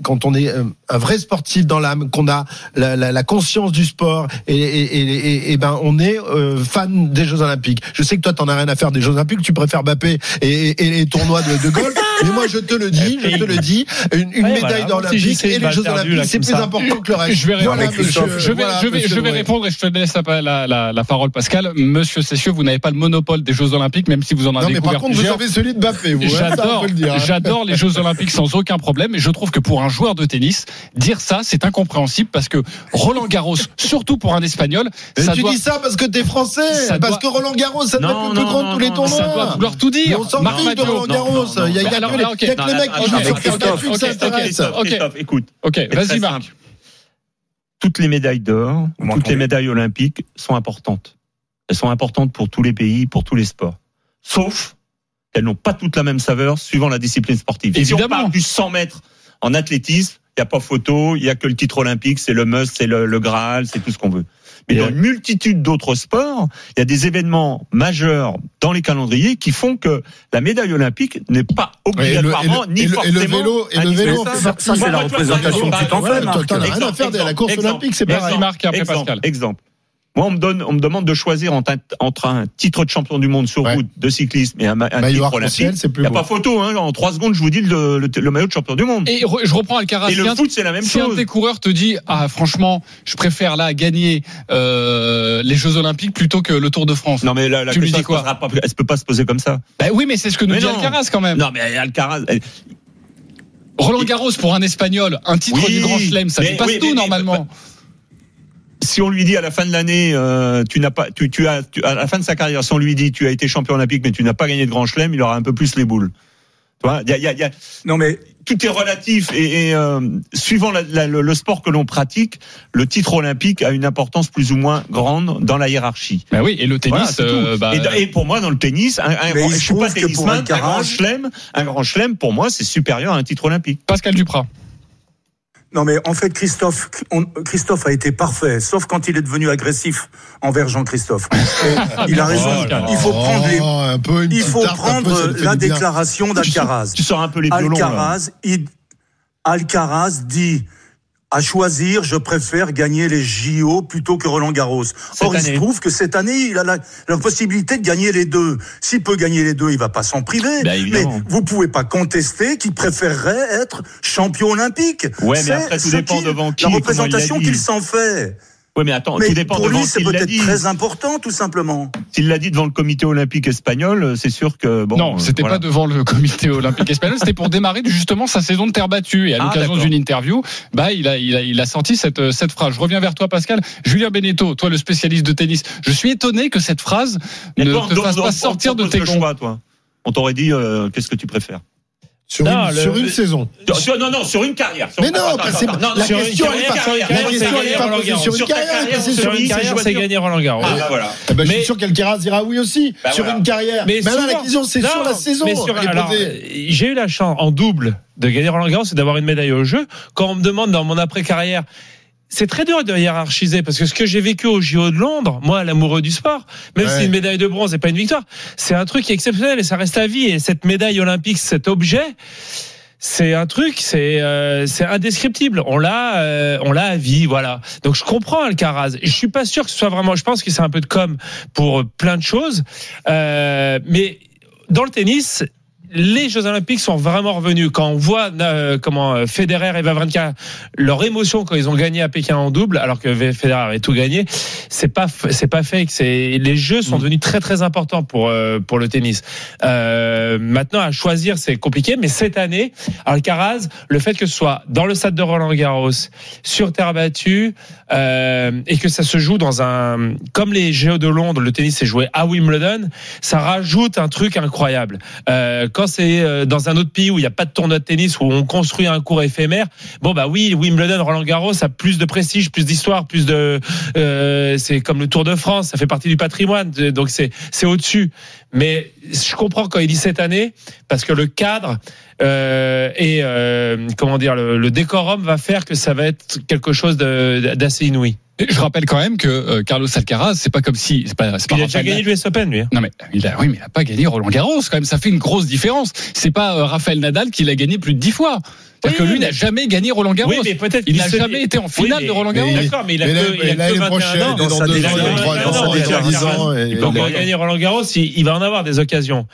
quand on est un vrai sportif dans l'âme, qu'on a la, la, la conscience du sport, et, et, et, et- et ben on est euh, fan des Jeux Olympiques. Je sais que toi t'en as rien à faire des Jeux Olympiques, tu préfères Mbappé et, et, et les tournois de, de golf, mais moi je te le dis, je te le dis, une, une Ouais, médaille voilà. olympique et les balle Jeux perdue, Olympiques, c'est plus ça. important que le reste. Je vais, Voilà, répondre, monsieur- je, vais, voilà, je, vais, monsieur je vais répondre et je te laisse la, la, la, la parole, Pascal. Monsieur Cessieux, vous n'avez pas le monopole des Jeux Olympiques, même si vous en avez Non mais par contre vous plusieurs. avez celui de Mbappé, vous. hein, J'adore, hein. j'adore les Jeux Olympiques sans aucun problème, et je trouve que pour un joueur de tennis, dire ça, c'est incompréhensible parce que Roland Garros, surtout pour un Espagnol, Mais ça tu doit, dis ça parce que t'es français, Ça parce doit- que Roland Garros, ça doit être le plus grand de tous les tournois. ça doit vouloir tout dire. on s'en fout de. Roland Garros. non, non. Il y a, il y a que les mecs qui jouent sur Christophe, ça intéresse. Christophe, écoute. Ok, vas-y Marc. Toutes les médailles d'or, toutes les médailles olympiques sont importantes. Elles sont importantes pour tous les pays, pour tous les sports. Sauf qu'elles n'ont pas toutes la même saveur suivant la discipline sportive. Si on parle du 100 mètres en athlétisme, il n'y a pas photo, il n'y a que le titre olympique, c'est le must, c'est le, le Graal, c'est tout ce qu'on veut. Mais Et dans ouais. une multitude d'autres sports, il y a des événements majeurs dans les calendriers qui font que la médaille olympique n'est pas Ouais, et le- obligatoirement et le- ni et le- et le forcément vélo- et le vélo, ça, ça, c'est la représentation que tu t'en as rien à faire de la course exemple, olympique, c'est pareil. Marc, et après exemple, Pascal. exemple. Moi, on me donne, on me demande de choisir entre un, entre un titre de champion du monde sur Ouais. route de cyclisme et un, un Maillot titre olympique. Il n'y a beau. pas photo, hein. En trois secondes, je vous dis le, le, le maillot de champion du monde. Et re- je reprends Alcaraz. Et le foot, c'est la même si un chose. des coureurs te dit ah franchement je préfère là gagner euh, les Jeux Olympiques plutôt que le Tour de France. Non, mais la, la Tu lui question, dis elle quoi pas- Elle se peut pas se poser comme ça. Bah oui mais c'est ce que nous Mais dit non. Alcaraz quand même. Non, mais Alcaraz. elle- Roland Garros pour un Espagnol, un titre Oui, du Grand Chelem, ça mais- dépasse oui, tout mais- normalement. Si on lui dit à la fin de l'année, euh, tu n'as pas, tu, tu as, tu- à la fin de sa carrière, si on lui dit tu as été champion olympique mais tu n'as pas gagné de grand chelem, il aura un peu plus les boules. Tu vois, il y a, il y a- il y a- Non, mais tout est relatif et, et, euh, suivant la- la- le, le sport que l'on pratique, le titre olympique a une importance plus ou moins grande dans la hiérarchie. Bah oui, et le tennis, Voilà, euh, bah, et, pour moi, dans le tennis, un, grand- je suis pas tennisman, un grand chelem, un grand chelem, pour moi, c'est supérieur à un titre olympique. Pascal Duprat. Non, mais en fait, Christophe, on- Christophe a été parfait, sauf quand il est devenu agressif envers Jean-Christophe. Il a raison. Pascal. Il faut prendre les, Oh, un peu une il faut tarte, peu, prendre la déclaration d'Alcaraz. Tu sors un peu les violons. là. Alcaraz, il- Alcaraz dit à choisir, je préfère gagner les JO plutôt que Roland Garros. Or, il se trouve que cette année, il a la, la possibilité de gagner les deux. S'il peut gagner les deux, il va pas s'en priver. Ben, mais vous pouvez pas contester qu'il préférerait être champion olympique. Ouais, mais après, tout dépend qu'il- devant qui La représentation qu'il s'en fait. Oui, mais attends, Mais tout dépend pour lui, c'est peut-être très important, tout simplement. S'il l'a dit devant le comité olympique espagnol, c'est sûr que bon. non, euh, c'était voilà. pas devant le comité olympique espagnol, c'était pour démarrer justement sa saison de terre battue. Et à Ah, l'occasion d'une interview, bah il a, il a, il a sorti cette, cette phrase. Je reviens vers toi, Pascal. Julien Beneteau, toi le spécialiste de tennis. Je suis étonné que cette phrase Mais ne toi, te fasse pas on- sortir on de tes choix, toi. On t'aurait dit, euh, qu'est-ce que tu préfères? Sur, Non, une, le- sur une saison. Sur- non, non, sur une carrière. Sur- Mais non, attends, attends, c'est- attends, la sur une question, pas- carrière, la question, est pas posée sur une carrière, sur une carrière, c'est gagner Roland Garros. Ah, bah, voilà. Eh ben, je Mais- suis sûr qu'Alcaraz dira oui aussi Bah, sur voilà. une carrière. Mais, là, la question, c'est sur la saison. mais j'ai eu la chance en double de gagner Roland Garros, c'est d'avoir une médaille au jeu. Quand on me demande dans mon après-carrière, c'est très dur de hiérarchiser parce que ce que j'ai vécu au JO de Londres, moi, l'amoureux du sport, même Ouais. si une médaille de bronze et pas une victoire, c'est un truc exceptionnel et ça reste à vie. Et cette médaille olympique, cet objet, c'est un truc, c'est euh, c'est indescriptible. On l'a, euh, on l'a à vie, voilà. Donc je comprends Alcaraz. Je suis pas sûr que ce soit vraiment. Je pense que c'est un peu de com pour plein de choses, Euh, mais dans le tennis. Les Jeux Olympiques sont vraiment revenus. Quand on voit euh, comment euh, Federer et Wawrinka leur émotion quand ils ont gagné à Pékin en double, alors que Federer avait tout gagné, c'est pas c'est pas fake. C'est les Jeux sont devenus très très importants pour euh, pour le tennis. Euh, maintenant à choisir c'est compliqué, mais cette année Alcaraz, le fait que ce soit dans le stade de Roland Garros, sur terre battue euh, et que ça se joue dans un comme les Jeux de Londres, le tennis s'est joué à Wimbledon, ça rajoute un truc incroyable. Euh, quand c'est euh, dans un autre pays où il n'y a pas de tournoi de tennis où on construit un cours éphémère, bon bah oui, Wimbledon, Roland Garros, ça a plus de prestige, plus d'histoire, plus de euh, c'est comme le Tour de France, ça fait partie du patrimoine, donc c'est c'est au-dessus. Mais je comprends quand il dit cette année parce que le cadre euh, et euh, comment dire le, le décorum va faire que ça va être quelque chose d'assez inouï. Je rappelle quand même que euh, Carlos Alcaraz, c'est pas comme si c'est pas, c'est pas Il a déjà gagné l'US Open lui. hein. Non mais il a, oui, mais il a pas gagné Roland Garros quand même. Ça fait une grosse différence. C'est pas Raphaël Nadal qui l'a gagné plus de dix fois. C'est-à-dire Oui, que lui mais- n'a jamais gagné Roland Garros. Oui, mais peut-être il n'a jamais été en Oui, finale mais- de Roland Garros. il- D'accord, mais il a l'année- il a que l'année 21 prochaine, ans. dans deux a ans, que il aura 21 droit ans, il il a aura 10 40 ans, et- Il va encore gagner Roland Garros, il, va en avoir des occasions.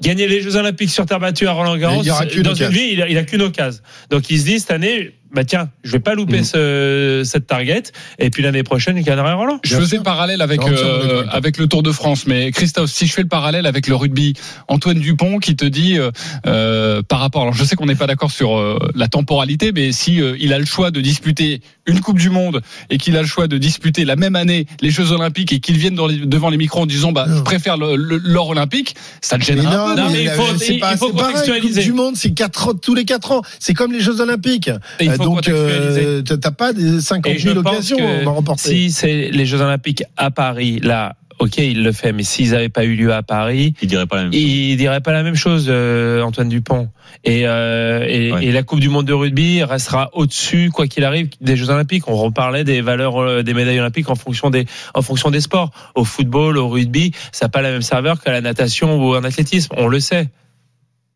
Gagner les Jeux Olympiques sur terre battue à Roland Garros, dans une occasion. vie, il a, il a qu'une occasion. Donc il se dit cette année, bah tiens, je vais pas louper ce, cette target. Et puis l'année prochaine, il gagnera Roland. Je faisais le parallèle avec Non, euh, avec le Tour de France, mais Christophe, si je fais le parallèle avec le rugby, Antoine Dupont qui te dit euh, euh, par rapport, alors je sais qu'on n'est pas d'accord sur euh, la temporalité, mais si euh, il a le choix de disputer une Coupe du Monde et qu'il a le choix de disputer la même année les Jeux Olympiques et qu'il vienne dans les- devant les micros en disant bah je préfère l'or olympique, ça le non, un peu. Non, mais il faut- c'est il pas, faut c'est pareil, contextualiser. Coupe du Monde, c'est quatre ans, tous les quatre ans. C'est comme les Jeux Olympiques. Et il faut Donc, contextualiser. euh, t'as pas des 50 Et je 000 pense occasions à remporter. si c'est les Jeux Olympiques à Paris, là, ok, il le fait, mais s'ils n'avaient pas eu lieu à Paris, Il dirait pas la même chose. il dirait pas la même chose, euh, Antoine Dupont. Et, euh, et, Ouais. et la Coupe du Monde de rugby restera au-dessus, quoi qu'il arrive, des Jeux Olympiques. On reparlait des valeurs euh, des médailles olympiques en fonction des en fonction des sports. Au football, au rugby, ça n'a pas la même saveur qu'à la natation ou en athlétisme. On le sait.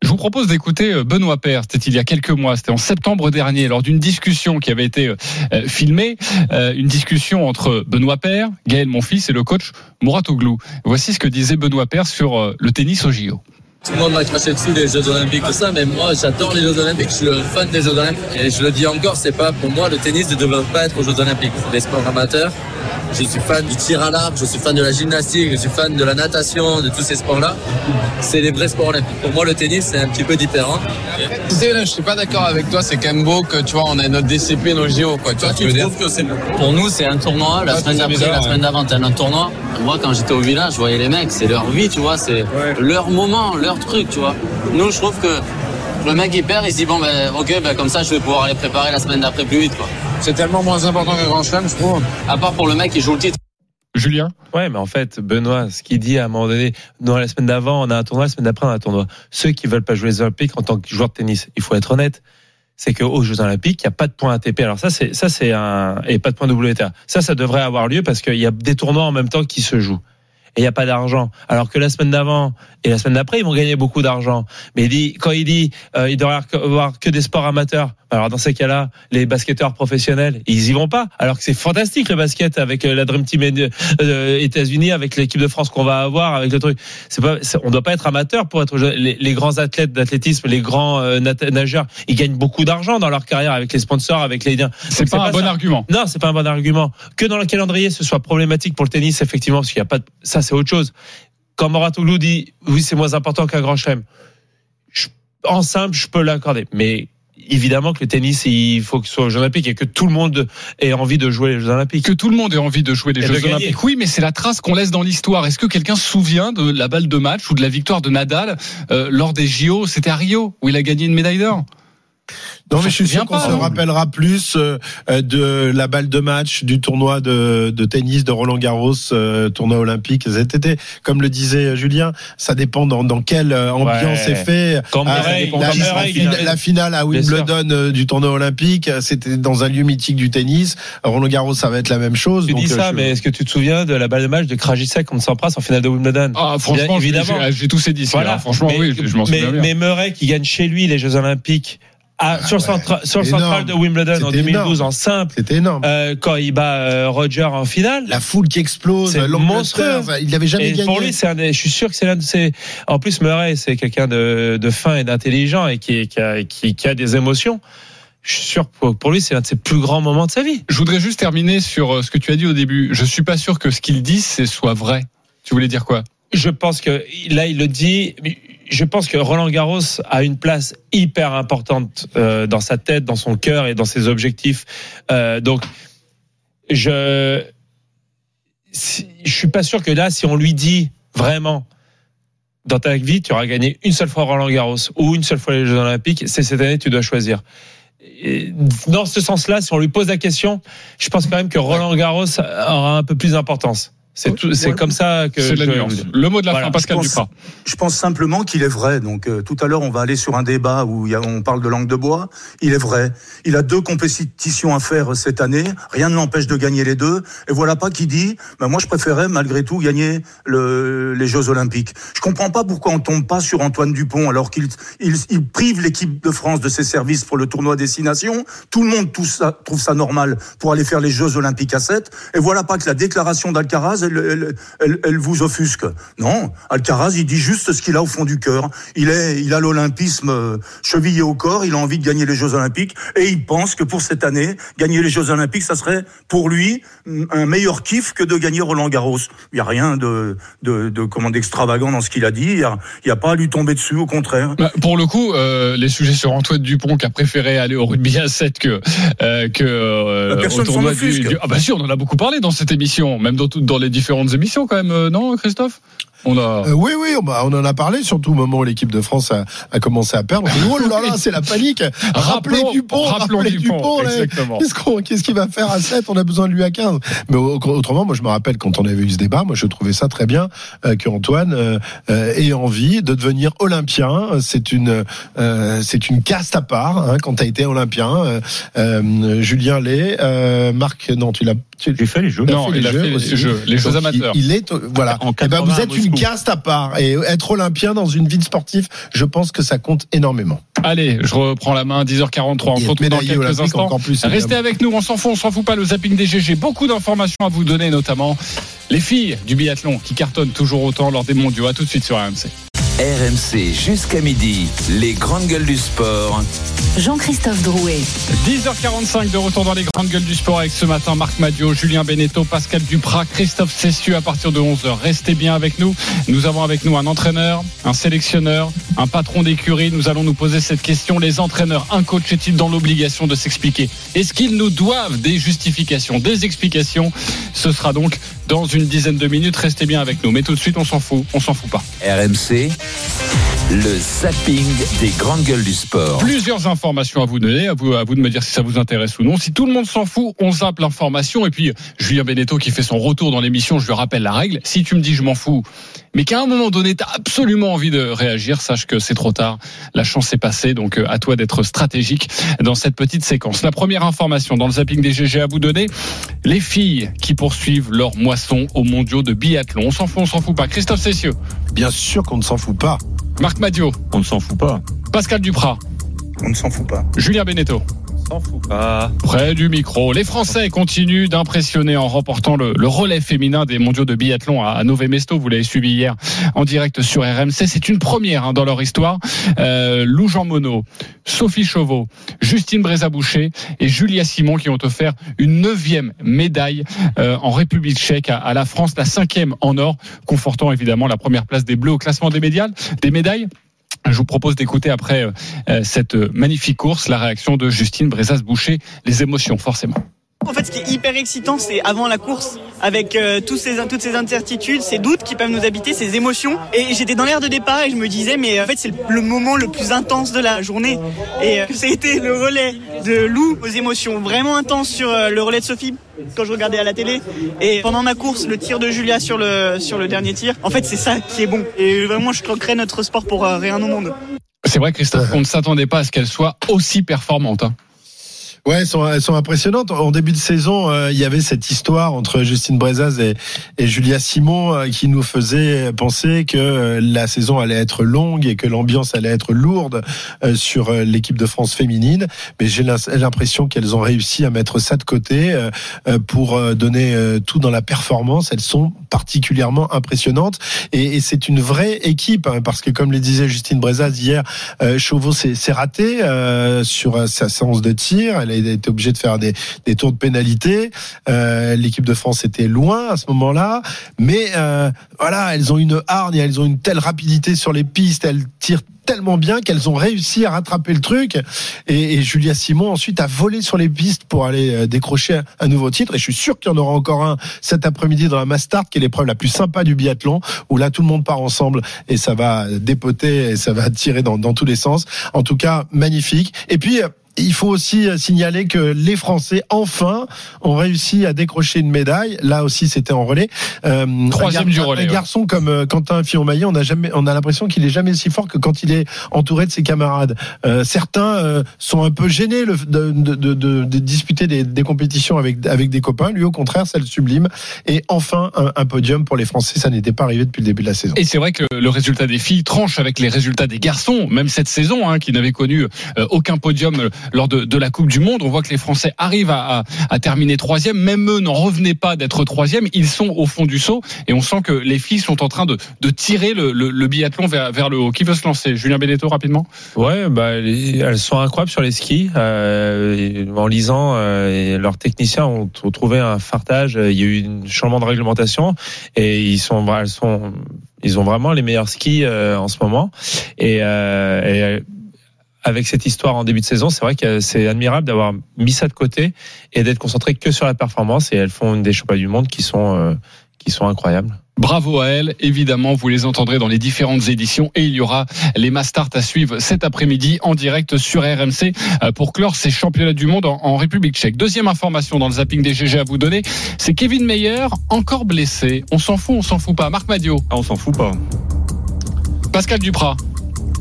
Je vous propose d'écouter euh, Benoît Père. C'était il y a quelques mois. C'était en septembre dernier, lors d'une discussion qui avait été euh, euh, filmée. une discussion entre Benoît Père, Gaël Monfils et le coach Mouratoglou. Voici ce que disait Benoît Père sur le tennis au JO. Tout le monde m'a craché dessus les Jeux Olympiques, tout ça, mais moi j'adore les Jeux Olympiques, je suis le fan des Jeux Olympiques. Et je le dis encore, c'est pas pour moi, le tennis ne devrait pas être aux Jeux Olympiques. Des sports amateurs. Je suis fan du tir à l'arc, je suis fan de la gymnastique, je suis fan de la natation, de tous ces sports-là. C'est les vrais sports olympiques. Pour moi, le tennis, c'est un petit peu différent. Tu sais, là, je suis pas d'accord avec toi, c'est quand même beau que, tu vois, on a notre DCP, nos JO, quoi. Tu Toi, que tu je veux dire? trouves que c'est Pour nous, c'est un tournoi. La Ouais, semaine d'après, la ouais. semaine d'avant, t'as un autre tournoi. Moi, quand j'étais au village, je voyais les mecs, c'est leur vie, tu vois, c'est leur moment, leur truc, tu vois. Nous, je trouve que le mec, il perd, il se dit, bon, ben, ok, ben, comme ça, je vais pouvoir aller préparer la semaine d'après plus vite, quoi. C'est tellement moins important qu'un grand chelem, je trouve. À part pour le mec qui joue le titre. Julien Ouais, mais en fait, Benoît, ce qu'il dit à un moment donné, dans la semaine d'avant, on a un tournoi, la semaine d'après, on a un tournoi. Ceux qui veulent pas jouer les Olympiques en tant que joueur de tennis, il faut être honnête. C'est qu'aux Jeux Olympiques, il n'y a pas de points ATP. Alors ça, c'est ça, c'est un et pas de points WTA. Ça, ça devrait avoir lieu parce qu'il y a des tournois en même temps qui se jouent. Et il n'y a pas d'argent. Alors que la semaine d'avant et la semaine d'après, ils vont gagner beaucoup d'argent. Mais il dit, quand il dit, euh, il devrait y avoir que des sports amateurs. Alors dans ces cas-là, les basketteurs professionnels, ils y vont pas. Alors que c'est fantastique le basket avec euh, la Dream Team euh, États-Unis, avec l'équipe de France qu'on va avoir, avec le truc. C'est pas, on doit pas être amateur pour être les, les grands athlètes d'athlétisme, les grands euh, nageurs, ils gagnent beaucoup d'argent dans leur carrière avec les sponsors, avec les. C'est Donc, pas un bon ça. argument. Non, c'est pas un bon argument. Que dans le calendrier, ce soit problématique pour le tennis, effectivement, parce qu'il y a pas de... ça, c'est autre chose. Quand Moratoglou dit, oui, c'est moins important qu'un grand chelem. En simple, je peux l'accorder. Mais évidemment que le tennis, il faut que ce soit aux Jeux Olympiques et que tout le monde ait envie de jouer les Jeux Olympiques. Que tout le monde ait envie de jouer les Et Jeux. Olympiques. Oui, mais c'est la trace qu'on laisse dans l'histoire. Est-ce que quelqu'un se souvient de la balle de match ou de la victoire de Nadal euh, lors des JO C'était à Rio où il a gagné une médaille d'or. Non, On mais je suis sûr qu'on se rappellera plus euh, euh, de la balle de match du tournoi de, de tennis de Roland Garros, euh, tournoi olympique cet été. Comme le disait Julien, ça dépend dans, dans quelle ambiance Ouais. c'est fait. Quand Ah, Murray- la, quand la- Murray la- finale à. Wimbledon du tournoi olympique, c'était dans un lieu mythique du tennis. Roland Garros, ça va être la même chose. Tu donc, dis ça, je- mais est-ce que tu te souviens de la balle de match de Krajicek contre Sampras en finale de Wimbledon? Ah, franchement, Bien évidemment. j'ai- tous ces disques. Voilà. Franchement, mais, oui, je, je m'en mais, souviens bien. mais Murray qui gagne chez lui les Jeux Olympiques sur, le Ah ouais, centra- sur le central de Wimbledon en C'était 2012 énorme. en simple, C'était énorme. euh, quand il bat euh, Roger en finale. la foule qui explose, l'Angleterre, monstrueux. enfin, il n'avait jamais Et gagné. pour lui, c'est un des- je suis sûr que c'est l'un de ses. En plus, Murray, c'est quelqu'un de, de fin et d'intelligent et qui, qui, a, qui, qui a des émotions. Je suis sûr que pour, pour lui, c'est l'un de ses plus grands moments de sa vie. Je voudrais juste terminer sur euh, ce que tu as dit au début. Je suis pas sûr que ce qu'il dit, c'est soit vrai. Tu voulais dire quoi? Je pense que là, il le dit. Je pense que Roland Garros a une place hyper importante euh, dans sa tête, dans son cœur et dans ses objectifs. Euh, donc, je si- je suis pas sûr que là, si on lui dit vraiment dans ta vie, tu auras gagné une seule fois Roland Garros ou une seule fois les Jeux Olympiques, c'est cette année, tu dois choisir. Dans ce sens-là, si on lui pose la question, je pense quand même que Roland Garros aura un peu plus d'importance. C'est tout, c'est Ouais. comme ça que la nuance. Le mot de la Voilà. fin, Pascal Je pense- Duprat. Je pense simplement qu'il est vrai. Donc euh, tout à l'heure, on va aller sur un débat où il y a, on parle de langue de bois. Il est vrai. Il a deux compétitions à faire cette année. Rien ne l'empêche de gagner les deux. Et voilà pas qui dit, ben moi je préférais malgré tout gagner le, les Jeux Olympiques. Je comprends pas pourquoi on tombe pas sur Antoine Dupont alors qu'il il, il prive l'équipe de France de ses services pour le tournoi Destination. Tout le monde tout ça, trouve ça normal pour aller faire les Jeux Olympiques à 7. Et voilà pas que la déclaration d'Alcaraz, elle, elle, elle, elle vous offusque. Non, Alcaraz, il dit juste ce qu'il a au fond du cœur. Il est, il a l'olympisme euh, chevillé au corps. Il a envie de gagner les Jeux Olympiques et il pense que pour cette année, gagner les Jeux Olympiques, ça serait pour lui mm, un meilleur kiff que de gagner Roland Garros. Il y a rien de, de, de comment d'extravagant dans ce qu'il a dit. Il y a, pas à lui tomber dessus, au contraire. Bah, Pour le coup, euh, les sujets sur Antoine Dupont qui a préféré aller au rugby à 7 que euh, que euh, Bah, personne au tournoi du, du- Ah bah si, on en a beaucoup parlé dans cette émission, même dans dans les différentes émissions quand même, euh, non Christophe? On a Euh, oui, oui, on, bah, on en a parlé, surtout au moment où l'équipe de France a, a commencé à perdre. On s'est dit, oh là là, c'est la panique. Rappelez Rappelons- Dupont, rappelons rappelez Dupont, exactement. Qu'est-ce qu'on- qu'est-ce qu'il va faire à 7 On a besoin de lui à 15. Mais au- autrement, moi, je me rappelle quand on avait eu ce débat, moi, je trouvais ça très bien euh, que Antoine euh, euh, ait envie de devenir olympien. C'est une, euh, c'est une caste à part hein, quand tu as été olympien. Euh, euh, Julien Lay, euh, Marc, non, tu l'as. tu- J'ai fait les jeux. Non, fait il a fait les aussi. jeux, les jeux amateurs. Il, il est, voilà. En Eh ben, 80 vous êtes une Moscou. caste à part et être olympien dans une ville sportive, je pense que ça compte énormément. Allez, je reprends la main, 10h43, on se retrouve dans quelques instants. plus, Restez avec nous, on s'en fout, on s'en fout pas, le zapping des GG. Beaucoup d'informations à vous donner, notamment les filles du biathlon qui cartonnent toujours autant lors des mondiaux. À tout de suite sur RMC. RMC jusqu'à midi, les grandes gueules du sport. Jean-Christophe Drouet. 10h45 de retour dans les grandes gueules du sport avec ce matin Marc Madio, Julien Beneteau, Pascal Duprat, Christophe Cessieux à partir de 11h. Restez bien avec nous. Nous avons avec nous un entraîneur, un sélectionneur, un patron d'écurie. Nous allons nous poser cette question. Les entraîneurs, un coach est-il dans l'obligation de s'expliquer? Est-ce qu'ils nous doivent des justifications, des explications Ce sera donc dans une dizaine de minutes. Restez bien avec nous. Mais tout de suite, on s'en fout. On s'en fout pas. RMC, le zapping des grandes gueules du sport. Plusieurs informations à vous donner, à vous, à vous de me dire si ça vous intéresse ou non. Si tout le monde s'en fout, on zappe l'information. Et puis, Julien Beneteau qui fait son retour dans l'émission, je lui rappelle la règle. Si tu me dis je m'en fous, mais qu'à un moment donné, tu as absolument envie de réagir, sache que c'est trop tard. La chance est passée, donc euh, à toi d'être stratégique dans cette petite séquence. La première information dans le zapping des GG à vous donner, les filles qui poursuivent leur moisson aux mondiaux de biathlon. On s'en fout, on s'en fout pas. Christophe Cessieux, Bien sûr qu'on ne s'en fout pas. Marc Madio, On ne s'en fout pas. Pascal Duprat, On ne s'en fout pas. Julien Beneteau. Pas. Près du micro. Les Français continuent d'impressionner en remportant le, relais féminin des mondiaux de biathlon à, à Nové Mesto. Vous l'avez suivi hier en direct sur RMC. C'est une première hein, dans leur histoire. Euh, Lou Jean Monod, Sophie Chauveau, Justine Brézaboucher et Julia Simon qui ont offert une neuvième médaille euh, en République tchèque à, à la France, la cinquième en or, confortant évidemment la première place des Bleus au classement des médias, des médailles. Je vous propose d'écouter après euh, cette magnifique course la réaction de Justine Brezas-Boucher, les émotions forcément. En fait, ce qui est hyper excitant, c'est avant la course, avec euh, toutes ces incertitudes, ces doutes qui peuvent nous habiter, ces émotions. Et j'étais dans l'air de départ et je me disais, mais en fait, c'est le moment le plus intense de la journée. Et euh, ça a été le relais de Lou aux émotions vraiment intenses sur euh, le relais de Sophie quand je regardais à la télé. Et pendant ma course, le tir de Julia sur le, dernier tir. En fait, c'est ça qui est bon. Et vraiment, je croquerais notre sport pour euh, rien au monde. C'est vrai, Christophe, on ne s'attendait pas à ce qu'elle soit aussi performante. Hein. Ouais, elles sont, elles sont impressionnantes. En début de saison, euh, il y avait cette histoire entre Justine Brezaz et, Julia Simon euh, qui nous faisait penser que euh, la saison allait être longue et que l'ambiance allait être lourde sur l'équipe de France féminine. Mais j'ai l'impression qu'elles ont réussi à mettre ça de côté pour donner tout dans la performance. Elles sont particulièrement impressionnantes et, c'est une vraie équipe hein, parce que comme le disait Justine Brezaz hier, Chauveau s'est raté sur sa séance de tir. A été obligé de faire des, tours de pénalité. Euh, L'équipe de France était loin à ce moment-là, mais euh, voilà, elles ont une hargne, elles ont une telle rapidité sur les pistes, elles tirent tellement bien qu'elles ont réussi à rattraper le truc. Et, et, Julia Simon ensuite a volé sur les pistes pour aller euh, décrocher un nouveau titre. Et je suis sûr qu'il y en aura encore un cet après-midi dans la Mastart, qui est l'épreuve la plus sympa du biathlon, où là tout le monde part ensemble et ça va dépoter et ça va tirer dans, dans tous les sens. En tout cas, magnifique. Et puis il faut aussi signaler que les Français, enfin, ont réussi à décrocher une médaille. Là aussi, c'était en relais. Euh, Troisième un, du relais. Un garçon comme euh, Quentin Fillon-Maillet, on a jamais, on a l'impression qu'il est jamais si fort que quand il est entouré de ses camarades. Euh, certains euh, sont un peu gênés de, de, de, de disputer des, des, compétitions avec avec des copains. Lui, au contraire, ça le sublime. Et enfin, un, un podium pour les Français. Ça n'était pas arrivé depuis le début de la saison. Et c'est vrai que le résultat des filles tranche avec les résultats des garçons, même cette saison, hein, qui n'avait connu aucun podium lors de, de, la Coupe du Monde. On voit que les Français arrivent à, à, à terminer troisième. Même eux n'en revenaient pas d'être troisième. Ils sont au fond du saut et on sent que les filles sont en train de, de tirer le, le, le, biathlon vers, vers le haut. Qui veut se lancer? Julien Beneteau rapidement Ouais, bah, elles sont incroyables sur les skis. Euh, en lisant, euh, leurs techniciens ont, trouvé un fartage. Il y a eu un changement de réglementation et ils sont, elles sont, ils ont vraiment les meilleurs skis euh, en ce moment. Et, euh, et avec cette histoire en début de saison, c'est vrai que c'est admirable d'avoir mis ça de côté et d'être concentré que sur la performance. Et elles font une des championnats du monde qui sont euh, qui sont incroyables. Bravo à elles. Évidemment, vous les entendrez dans les différentes éditions et il y aura les Mastart à suivre cet après-midi en direct sur RMC pour clore ces championnats du monde en, République tchèque. Deuxième information dans le zapping des GG à vous donner, c'est Kevin Meyer encore blessé. On s'en fout, on s'en fout pas. Marc Madio. Ah, on s'en fout pas. Pascal Duprat.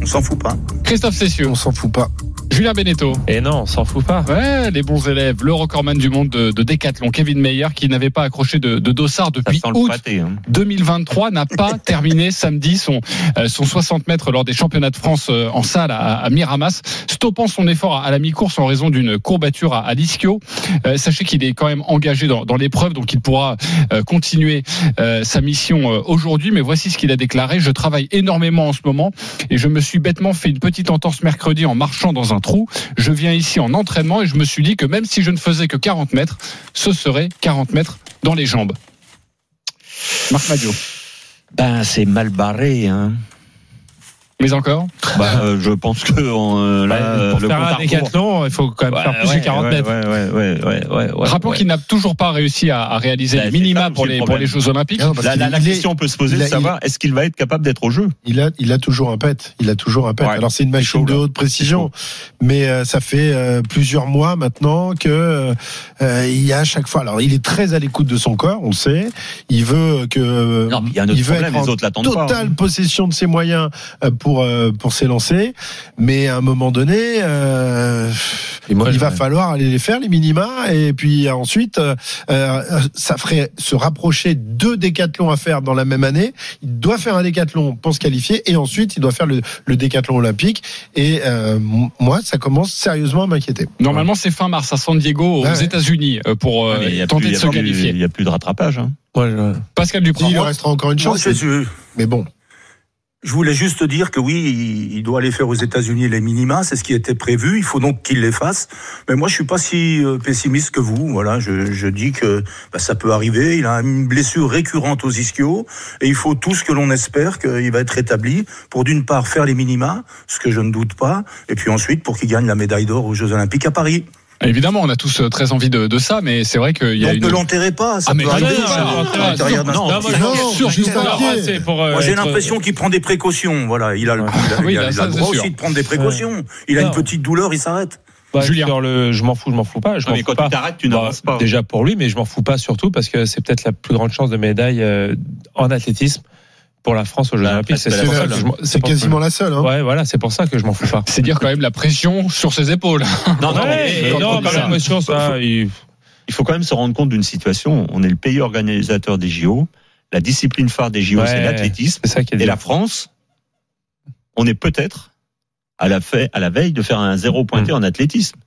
On s'en fout pas. Christophe Cessieux. On s'en fout pas. Julien Beneteau. Et non, on s'en fout pas. Ouais, les bons élèves. Le recordman du monde de, de décathlon, Kevin Meyer, qui n'avait pas accroché de, de dossard depuis août pâté, hein. 2023, n'a pas terminé samedi son, euh, son 60 mètres lors des championnats de France euh, en salle à, à, Miramas, stoppant son effort à, à la mi-course en raison d'une courbature à, à l'ischio. Euh, sachez qu'il est quand même engagé dans, dans l'épreuve, donc il pourra euh, continuer euh, sa mission aujourd'hui. Mais voici ce qu'il a déclaré. Je travaille énormément en ce moment et je me suis bêtement fait une petite entorse mercredi en marchant dans un trou. Je viens ici en entraînement et je me suis dit que même si je ne faisais que 40 mètres, ce serait 40 mètres dans les jambes. Marc Madio. Ben, c'est mal barré, hein. Mais encore bah, euh, Je pense que euh, là, bah, pour le faire un décathlon, il faut quand même ouais, faire plus ouais, que 40 ouais, mètres. Ouais, ouais, ouais, ouais, Rappelons qu'il n'a toujours pas réussi à, à réaliser Bah, c'est minima pour le les, pour les Jeux Olympiques. Non, La, la, qu'il la est- question peut se poser de savoir est-ce qu'il va être capable d'être au jeu Il a, il a toujours un pet. Il a toujours un pet. Ouais, Alors c'est une machine chaud, de là. haute précision, mais euh, ça fait euh, plusieurs mois maintenant que euh, il y a à chaque fois. Alors il est très à l'écoute de son corps, on le sait. Il veut que Non, il y a un autre il veut problème, être les en autres l'attendent pas, totale hein. possession de ses moyens euh, pour euh, pour s'élancer, mais à un moment donné, euh, Et moi, il va falloir aller les faire les minima et puis ensuite euh, euh, ça ferait se rapprocher deux décathlons à faire dans la même année. Il doit faire un décathlon pour se qualifier et ensuite il doit faire le, le décathlon olympique et euh, moi ça commence sérieusement à m'inquiéter. Normalement, c'est fin mars à San Diego, aux ouais. États-Unis, pour euh, Ouais, mais il y a tenter plus- de se qualifier. Il n'y a plus de rattrapage. Hein. moi, je- Pascal Duprat. Il lui restera encore une Moi, chance, c'est sûr. mais bon. Je voulais juste dire que oui, il- doit aller faire aux États-Unis les minima, c'est ce qui était prévu. Il faut donc qu'il les fasse. Mais moi, je suis pas si euh, pessimiste que vous. Voilà, je, je dis que bah, ça peut arriver. Il a une blessure récurrente aux ischios et il faut tout ce que l'on espère qu'il va être rétabli pour d'une part faire les minima, ce que je ne doute pas, et puis ensuite pour qu'il gagne la médaille d'or aux Jeux Olympiques à Paris. Évidemment, on a tous euh, très envie de, de ça, mais c'est vrai qu'il y a Donc une. ne l'enterrez pas, ça Ah, mais peut non, arriver. non, non, non, non, non, moi, c'est pour, euh, Moi, j'ai être- l'impression qu'il prend des précautions. Voilà, il a le, il a- a le droit aussi de prendre des précautions. Il a Non. une petite douleur, il s'arrête. Bah, Julien. le, je m'en fous, je m'en fous pas. Je Ah, m'en mais fous quand pas. tu t'arrêtes, tu Bah, n'avances pas. Déjà pour lui, mais je m'en fous pas surtout parce que c'est peut-être la plus grande chance de médaille euh, en athlétisme pour la France aux Jeux Bah, Olympiques. C'est C'est quasiment la seule. Hein. Ouais, voilà, c'est pour ça que je m'en fous pas. C'est dire quand même la pression sur ses épaules. Non, non, Ouais, mais- mais quand- non, quand même- ça, il- il faut quand même se rendre compte d'une situation. On est le pays organisateur des JO. La discipline phare des JO, Ouais, c'est l'athlétisme. Et la France, on est peut-être à la, fait, à la veille de faire un zéro pointé en athlétisme.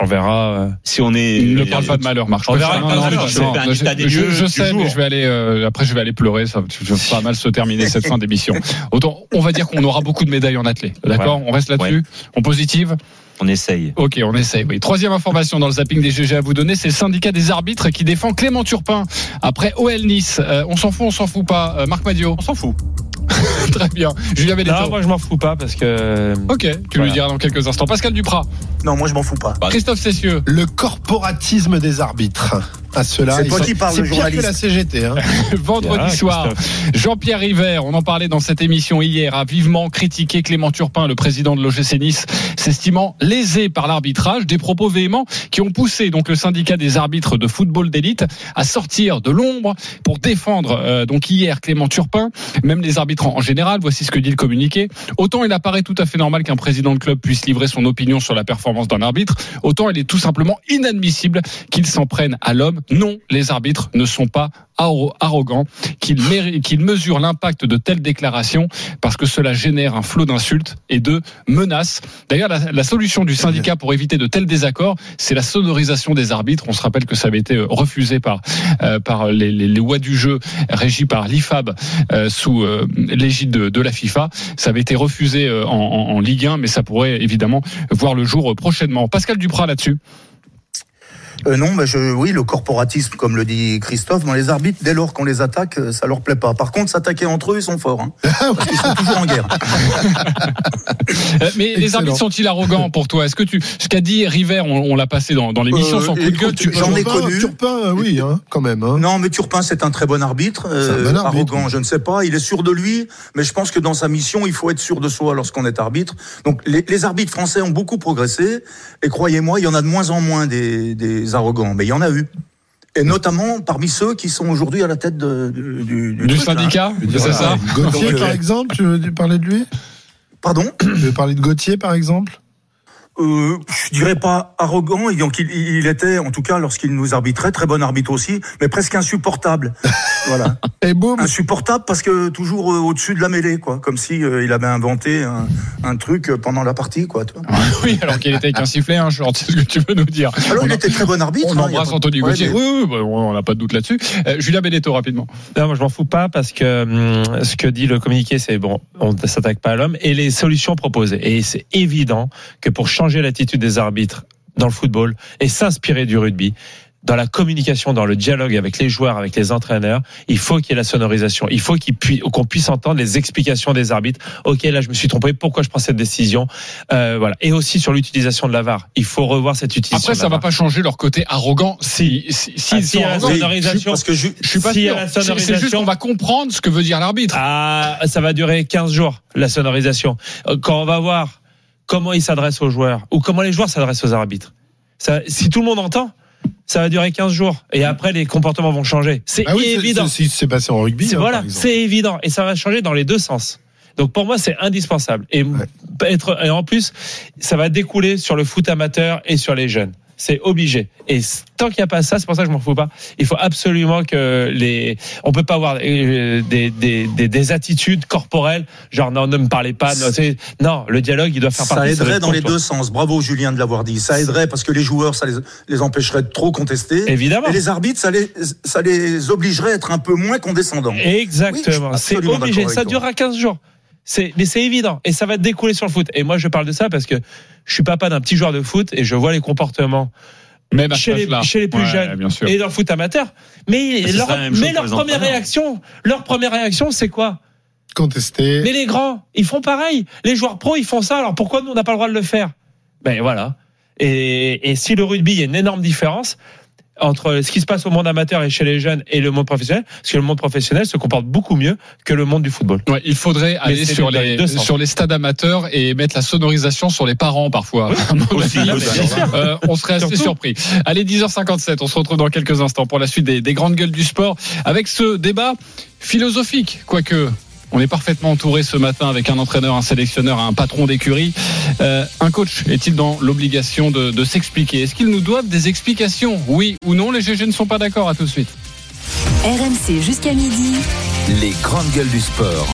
On verra. euh, Si on est. Ne parle pas de malheur, Marc. On verra non, pas non, de malheur, non, c'est non, un je- état des je, lieux je du sais, mais je vais aller. euh, après, je vais aller pleurer. Ça je vais pas mal se terminer cette fin d'émission. Autant, on va dire qu'on aura beaucoup de médailles en athlée. D'accord? On reste là-dessus. On positive. On essaye. Ok, on essaye. Oui. Troisième information dans le zapping des GG à vous donner, c'est le syndicat des arbitres qui défend Clément Turpin après OL Nice. Euh, on s'en fout, on s'en fout pas. Euh, Marc Madio. On s'en fout. Très bien. Julien Non, Benetto. moi je m'en fous pas parce que. Ok, tu Voilà. lui diras dans quelques instants. Pascal Duprat. Non, moi je m'en fous pas. Christophe Cessieux. Le corporatisme des arbitres. À cela, C'est toi qui parles, journaliste. la CGT. Hein. Vendredi Ah, soir. Jean-Pierre River, on en parlait dans cette émission hier, a vivement critiqué Clément Turpin, le président de l'OGC Nice, s'estimant lésé par l'arbitrage, des propos véhéments qui ont poussé donc le syndicat des arbitres de football d'élite à sortir de l'ombre pour défendre euh, donc hier Clément Turpin, même les arbitres en en général. Voici ce que dit le communiqué. Autant il apparaît tout à fait normal qu'un président de club puisse livrer son opinion sur la performance d'un arbitre, autant il est tout simplement inadmissible qu'il s'en prenne à l'homme. Non, les arbitres ne sont pas arro- arrogants, qu'ils mesurent l'impact de telles déclarations parce que cela génère un flot d'insultes et de menaces. D'ailleurs, la, solution du syndicat pour éviter de tels désaccords, c'est la sonorisation des arbitres. On se rappelle que ça avait été euh, refusé par euh, par les, lois du jeu régies par l'IFAB euh, sous l'égide de, la FIFA. Ça avait été refusé en, en- Ligue 1, mais ça pourrait évidemment voir le jour prochainement. Pascal Duprat là-dessus. Euh, non, mais je, oui, le corporatisme, comme le dit Christophe, dans les arbitres, dès lors qu'on les attaque, euh, ça leur plaît pas. Par contre, s'attaquer entre eux, ils sont forts. Hein, parce qu'ils sont toujours en guerre. Euh, Mais les arbitres sont-ils arrogants pour toi? Est-ce que tu, ce qu'a dit River, on, on l'a passé dans, dans l'émission, Euh, son coup de gueule, tu j'en ai Turpin, connu. Turpin, oui, hein, quand même. Hein. Non, mais Turpin, c'est un très bon arbitre. C'est un bon arbitre. Arrogant, je ne sais pas. Il est sûr de lui, mais je pense que dans sa mission, il faut être sûr de soi lorsqu'on est arbitre. Donc, les, les arbitres français ont beaucoup progressé, et croyez-moi, il y en a de moins en moins des, des arrogants, mais il y en a eu. Et notamment parmi ceux qui sont aujourd'hui à la tête de- du, du, du syndicat, c'est Voilà. ça Gauthier, par exemple, tu veux parler de lui? Pardon? Tu veux parler de Gauthier, par exemple? Euh, je dirais pas arrogant, et donc il, il était, en tout cas, lorsqu'il nous arbitrait, très bon arbitre aussi, mais presque insupportable. voilà. Et boum Insupportable parce que toujours euh, au-dessus de la mêlée, quoi. Comme si euh, il avait inventé un, un truc euh, pendant la partie, quoi. Oui, alors qu'il était avec un sifflet, hein, genre, c'est ce que tu veux nous dire. Alors On il a- était très bon arbitre. On hein, embrasse pas- Anthony Ouais, Gauthier. mais- Oui, oui, bah, on n'a pas de doute là-dessus. Euh, Julien Benetto, rapidement. Non, moi je m'en fous pas parce que hum, ce que dit le communiqué, c'est bon, on ne s'attaque pas à l'homme et les solutions proposées. Et c'est évident que pour changer l'attitude des arbitres dans le football et s'inspirer du rugby, dans la communication, dans le dialogue avec les joueurs, avec les entraîneurs, il faut qu'il y ait la sonorisation. Il faut qu'on puisse entendre les explications des arbitres. Ok, là je me suis trompé. Pourquoi je prends cette décision? Euh, Voilà. Et aussi sur l'utilisation de la VAR. Il faut revoir cette utilisation. Après, de ça va VAR. pas changer leur côté arrogant. Si, si, si Ah, ils si, sont il y a la sonorisation. Parce que je, je suis pas sûr. C'est- juste qu'on va comprendre ce que veut dire l'arbitre. Ah, ça va durer 15 jours, la sonorisation. Euh, Quand on va voir comment ils s'adressent aux joueurs ou comment les joueurs s'adressent aux arbitres. Ça, si tout le monde entend, ça va durer 15 jours. Et après, les comportements vont changer. C'est Ah oui, c'est- évident. c'est ce passé en rugby. Hein, voilà, c'est évident. Et ça va changer dans les deux sens. Donc pour moi, c'est indispensable. Et, être, et en plus, ça va découler sur le foot amateur et sur les jeunes. C'est obligé. Et tant qu'il n'y a pas ça, c'est pour ça que je m'en fous pas. Il faut absolument que les, on peut pas avoir euh, des, des, des, des attitudes corporelles, genre non, ne me parlez pas. Non, le dialogue, il doit faire Ça partie. doit aiderait dans les deux sens. Bravo Julien de l'avoir dit. Ça aiderait parce que les joueurs, ça les, les empêcherait de trop contester. Évidemment. Et les arbitres, ça les, ça les obligerait à être un peu moins condescendants. Exactement. Oui, c'est obligé. Ça durera 15 jours. C'est, mais c'est évident. Et ça va découler sur le foot. Et moi, je parle de ça parce que je suis papa d'un petit joueur de foot et je vois les comportements. Même chez, les, âge-là. chez les plus Ouais, jeunes bien sûr. et dans le foot amateur. Mais, C'est leur, mais leur première entraîneurs. réaction, leur première réaction, c'est quoi? Contesté. Mais les grands, ils font pareil. Les joueurs pros, ils font ça. Alors pourquoi nous, on n'a pas le droit de le faire? Ben voilà. Et, et si le rugby, il y a une énorme différence entre ce qui se passe au monde amateur et chez les jeunes et le monde professionnel, parce que le monde professionnel se comporte beaucoup mieux que le monde du football. Ouais, il faudrait aller sur les sur stades amateurs et mettre la sonorisation sur les parents parfois. Mon Aussi, euh, on serait assez Surtout. surpris. Allez, 10h57, on se retrouve dans quelques instants pour la suite des, des grandes gueules du sport avec ce débat philosophique, quoique. On est parfaitement entouré ce matin avec un entraîneur, un sélectionneur, un patron d'écurie. Euh, un coach est-il dans l'obligation de, de s'expliquer? Est-ce qu'ils nous doivent des explications? Oui ou non? Les GG ne sont pas d'accord. À tout de suite. RMC jusqu'à midi. Les grandes gueules du sport.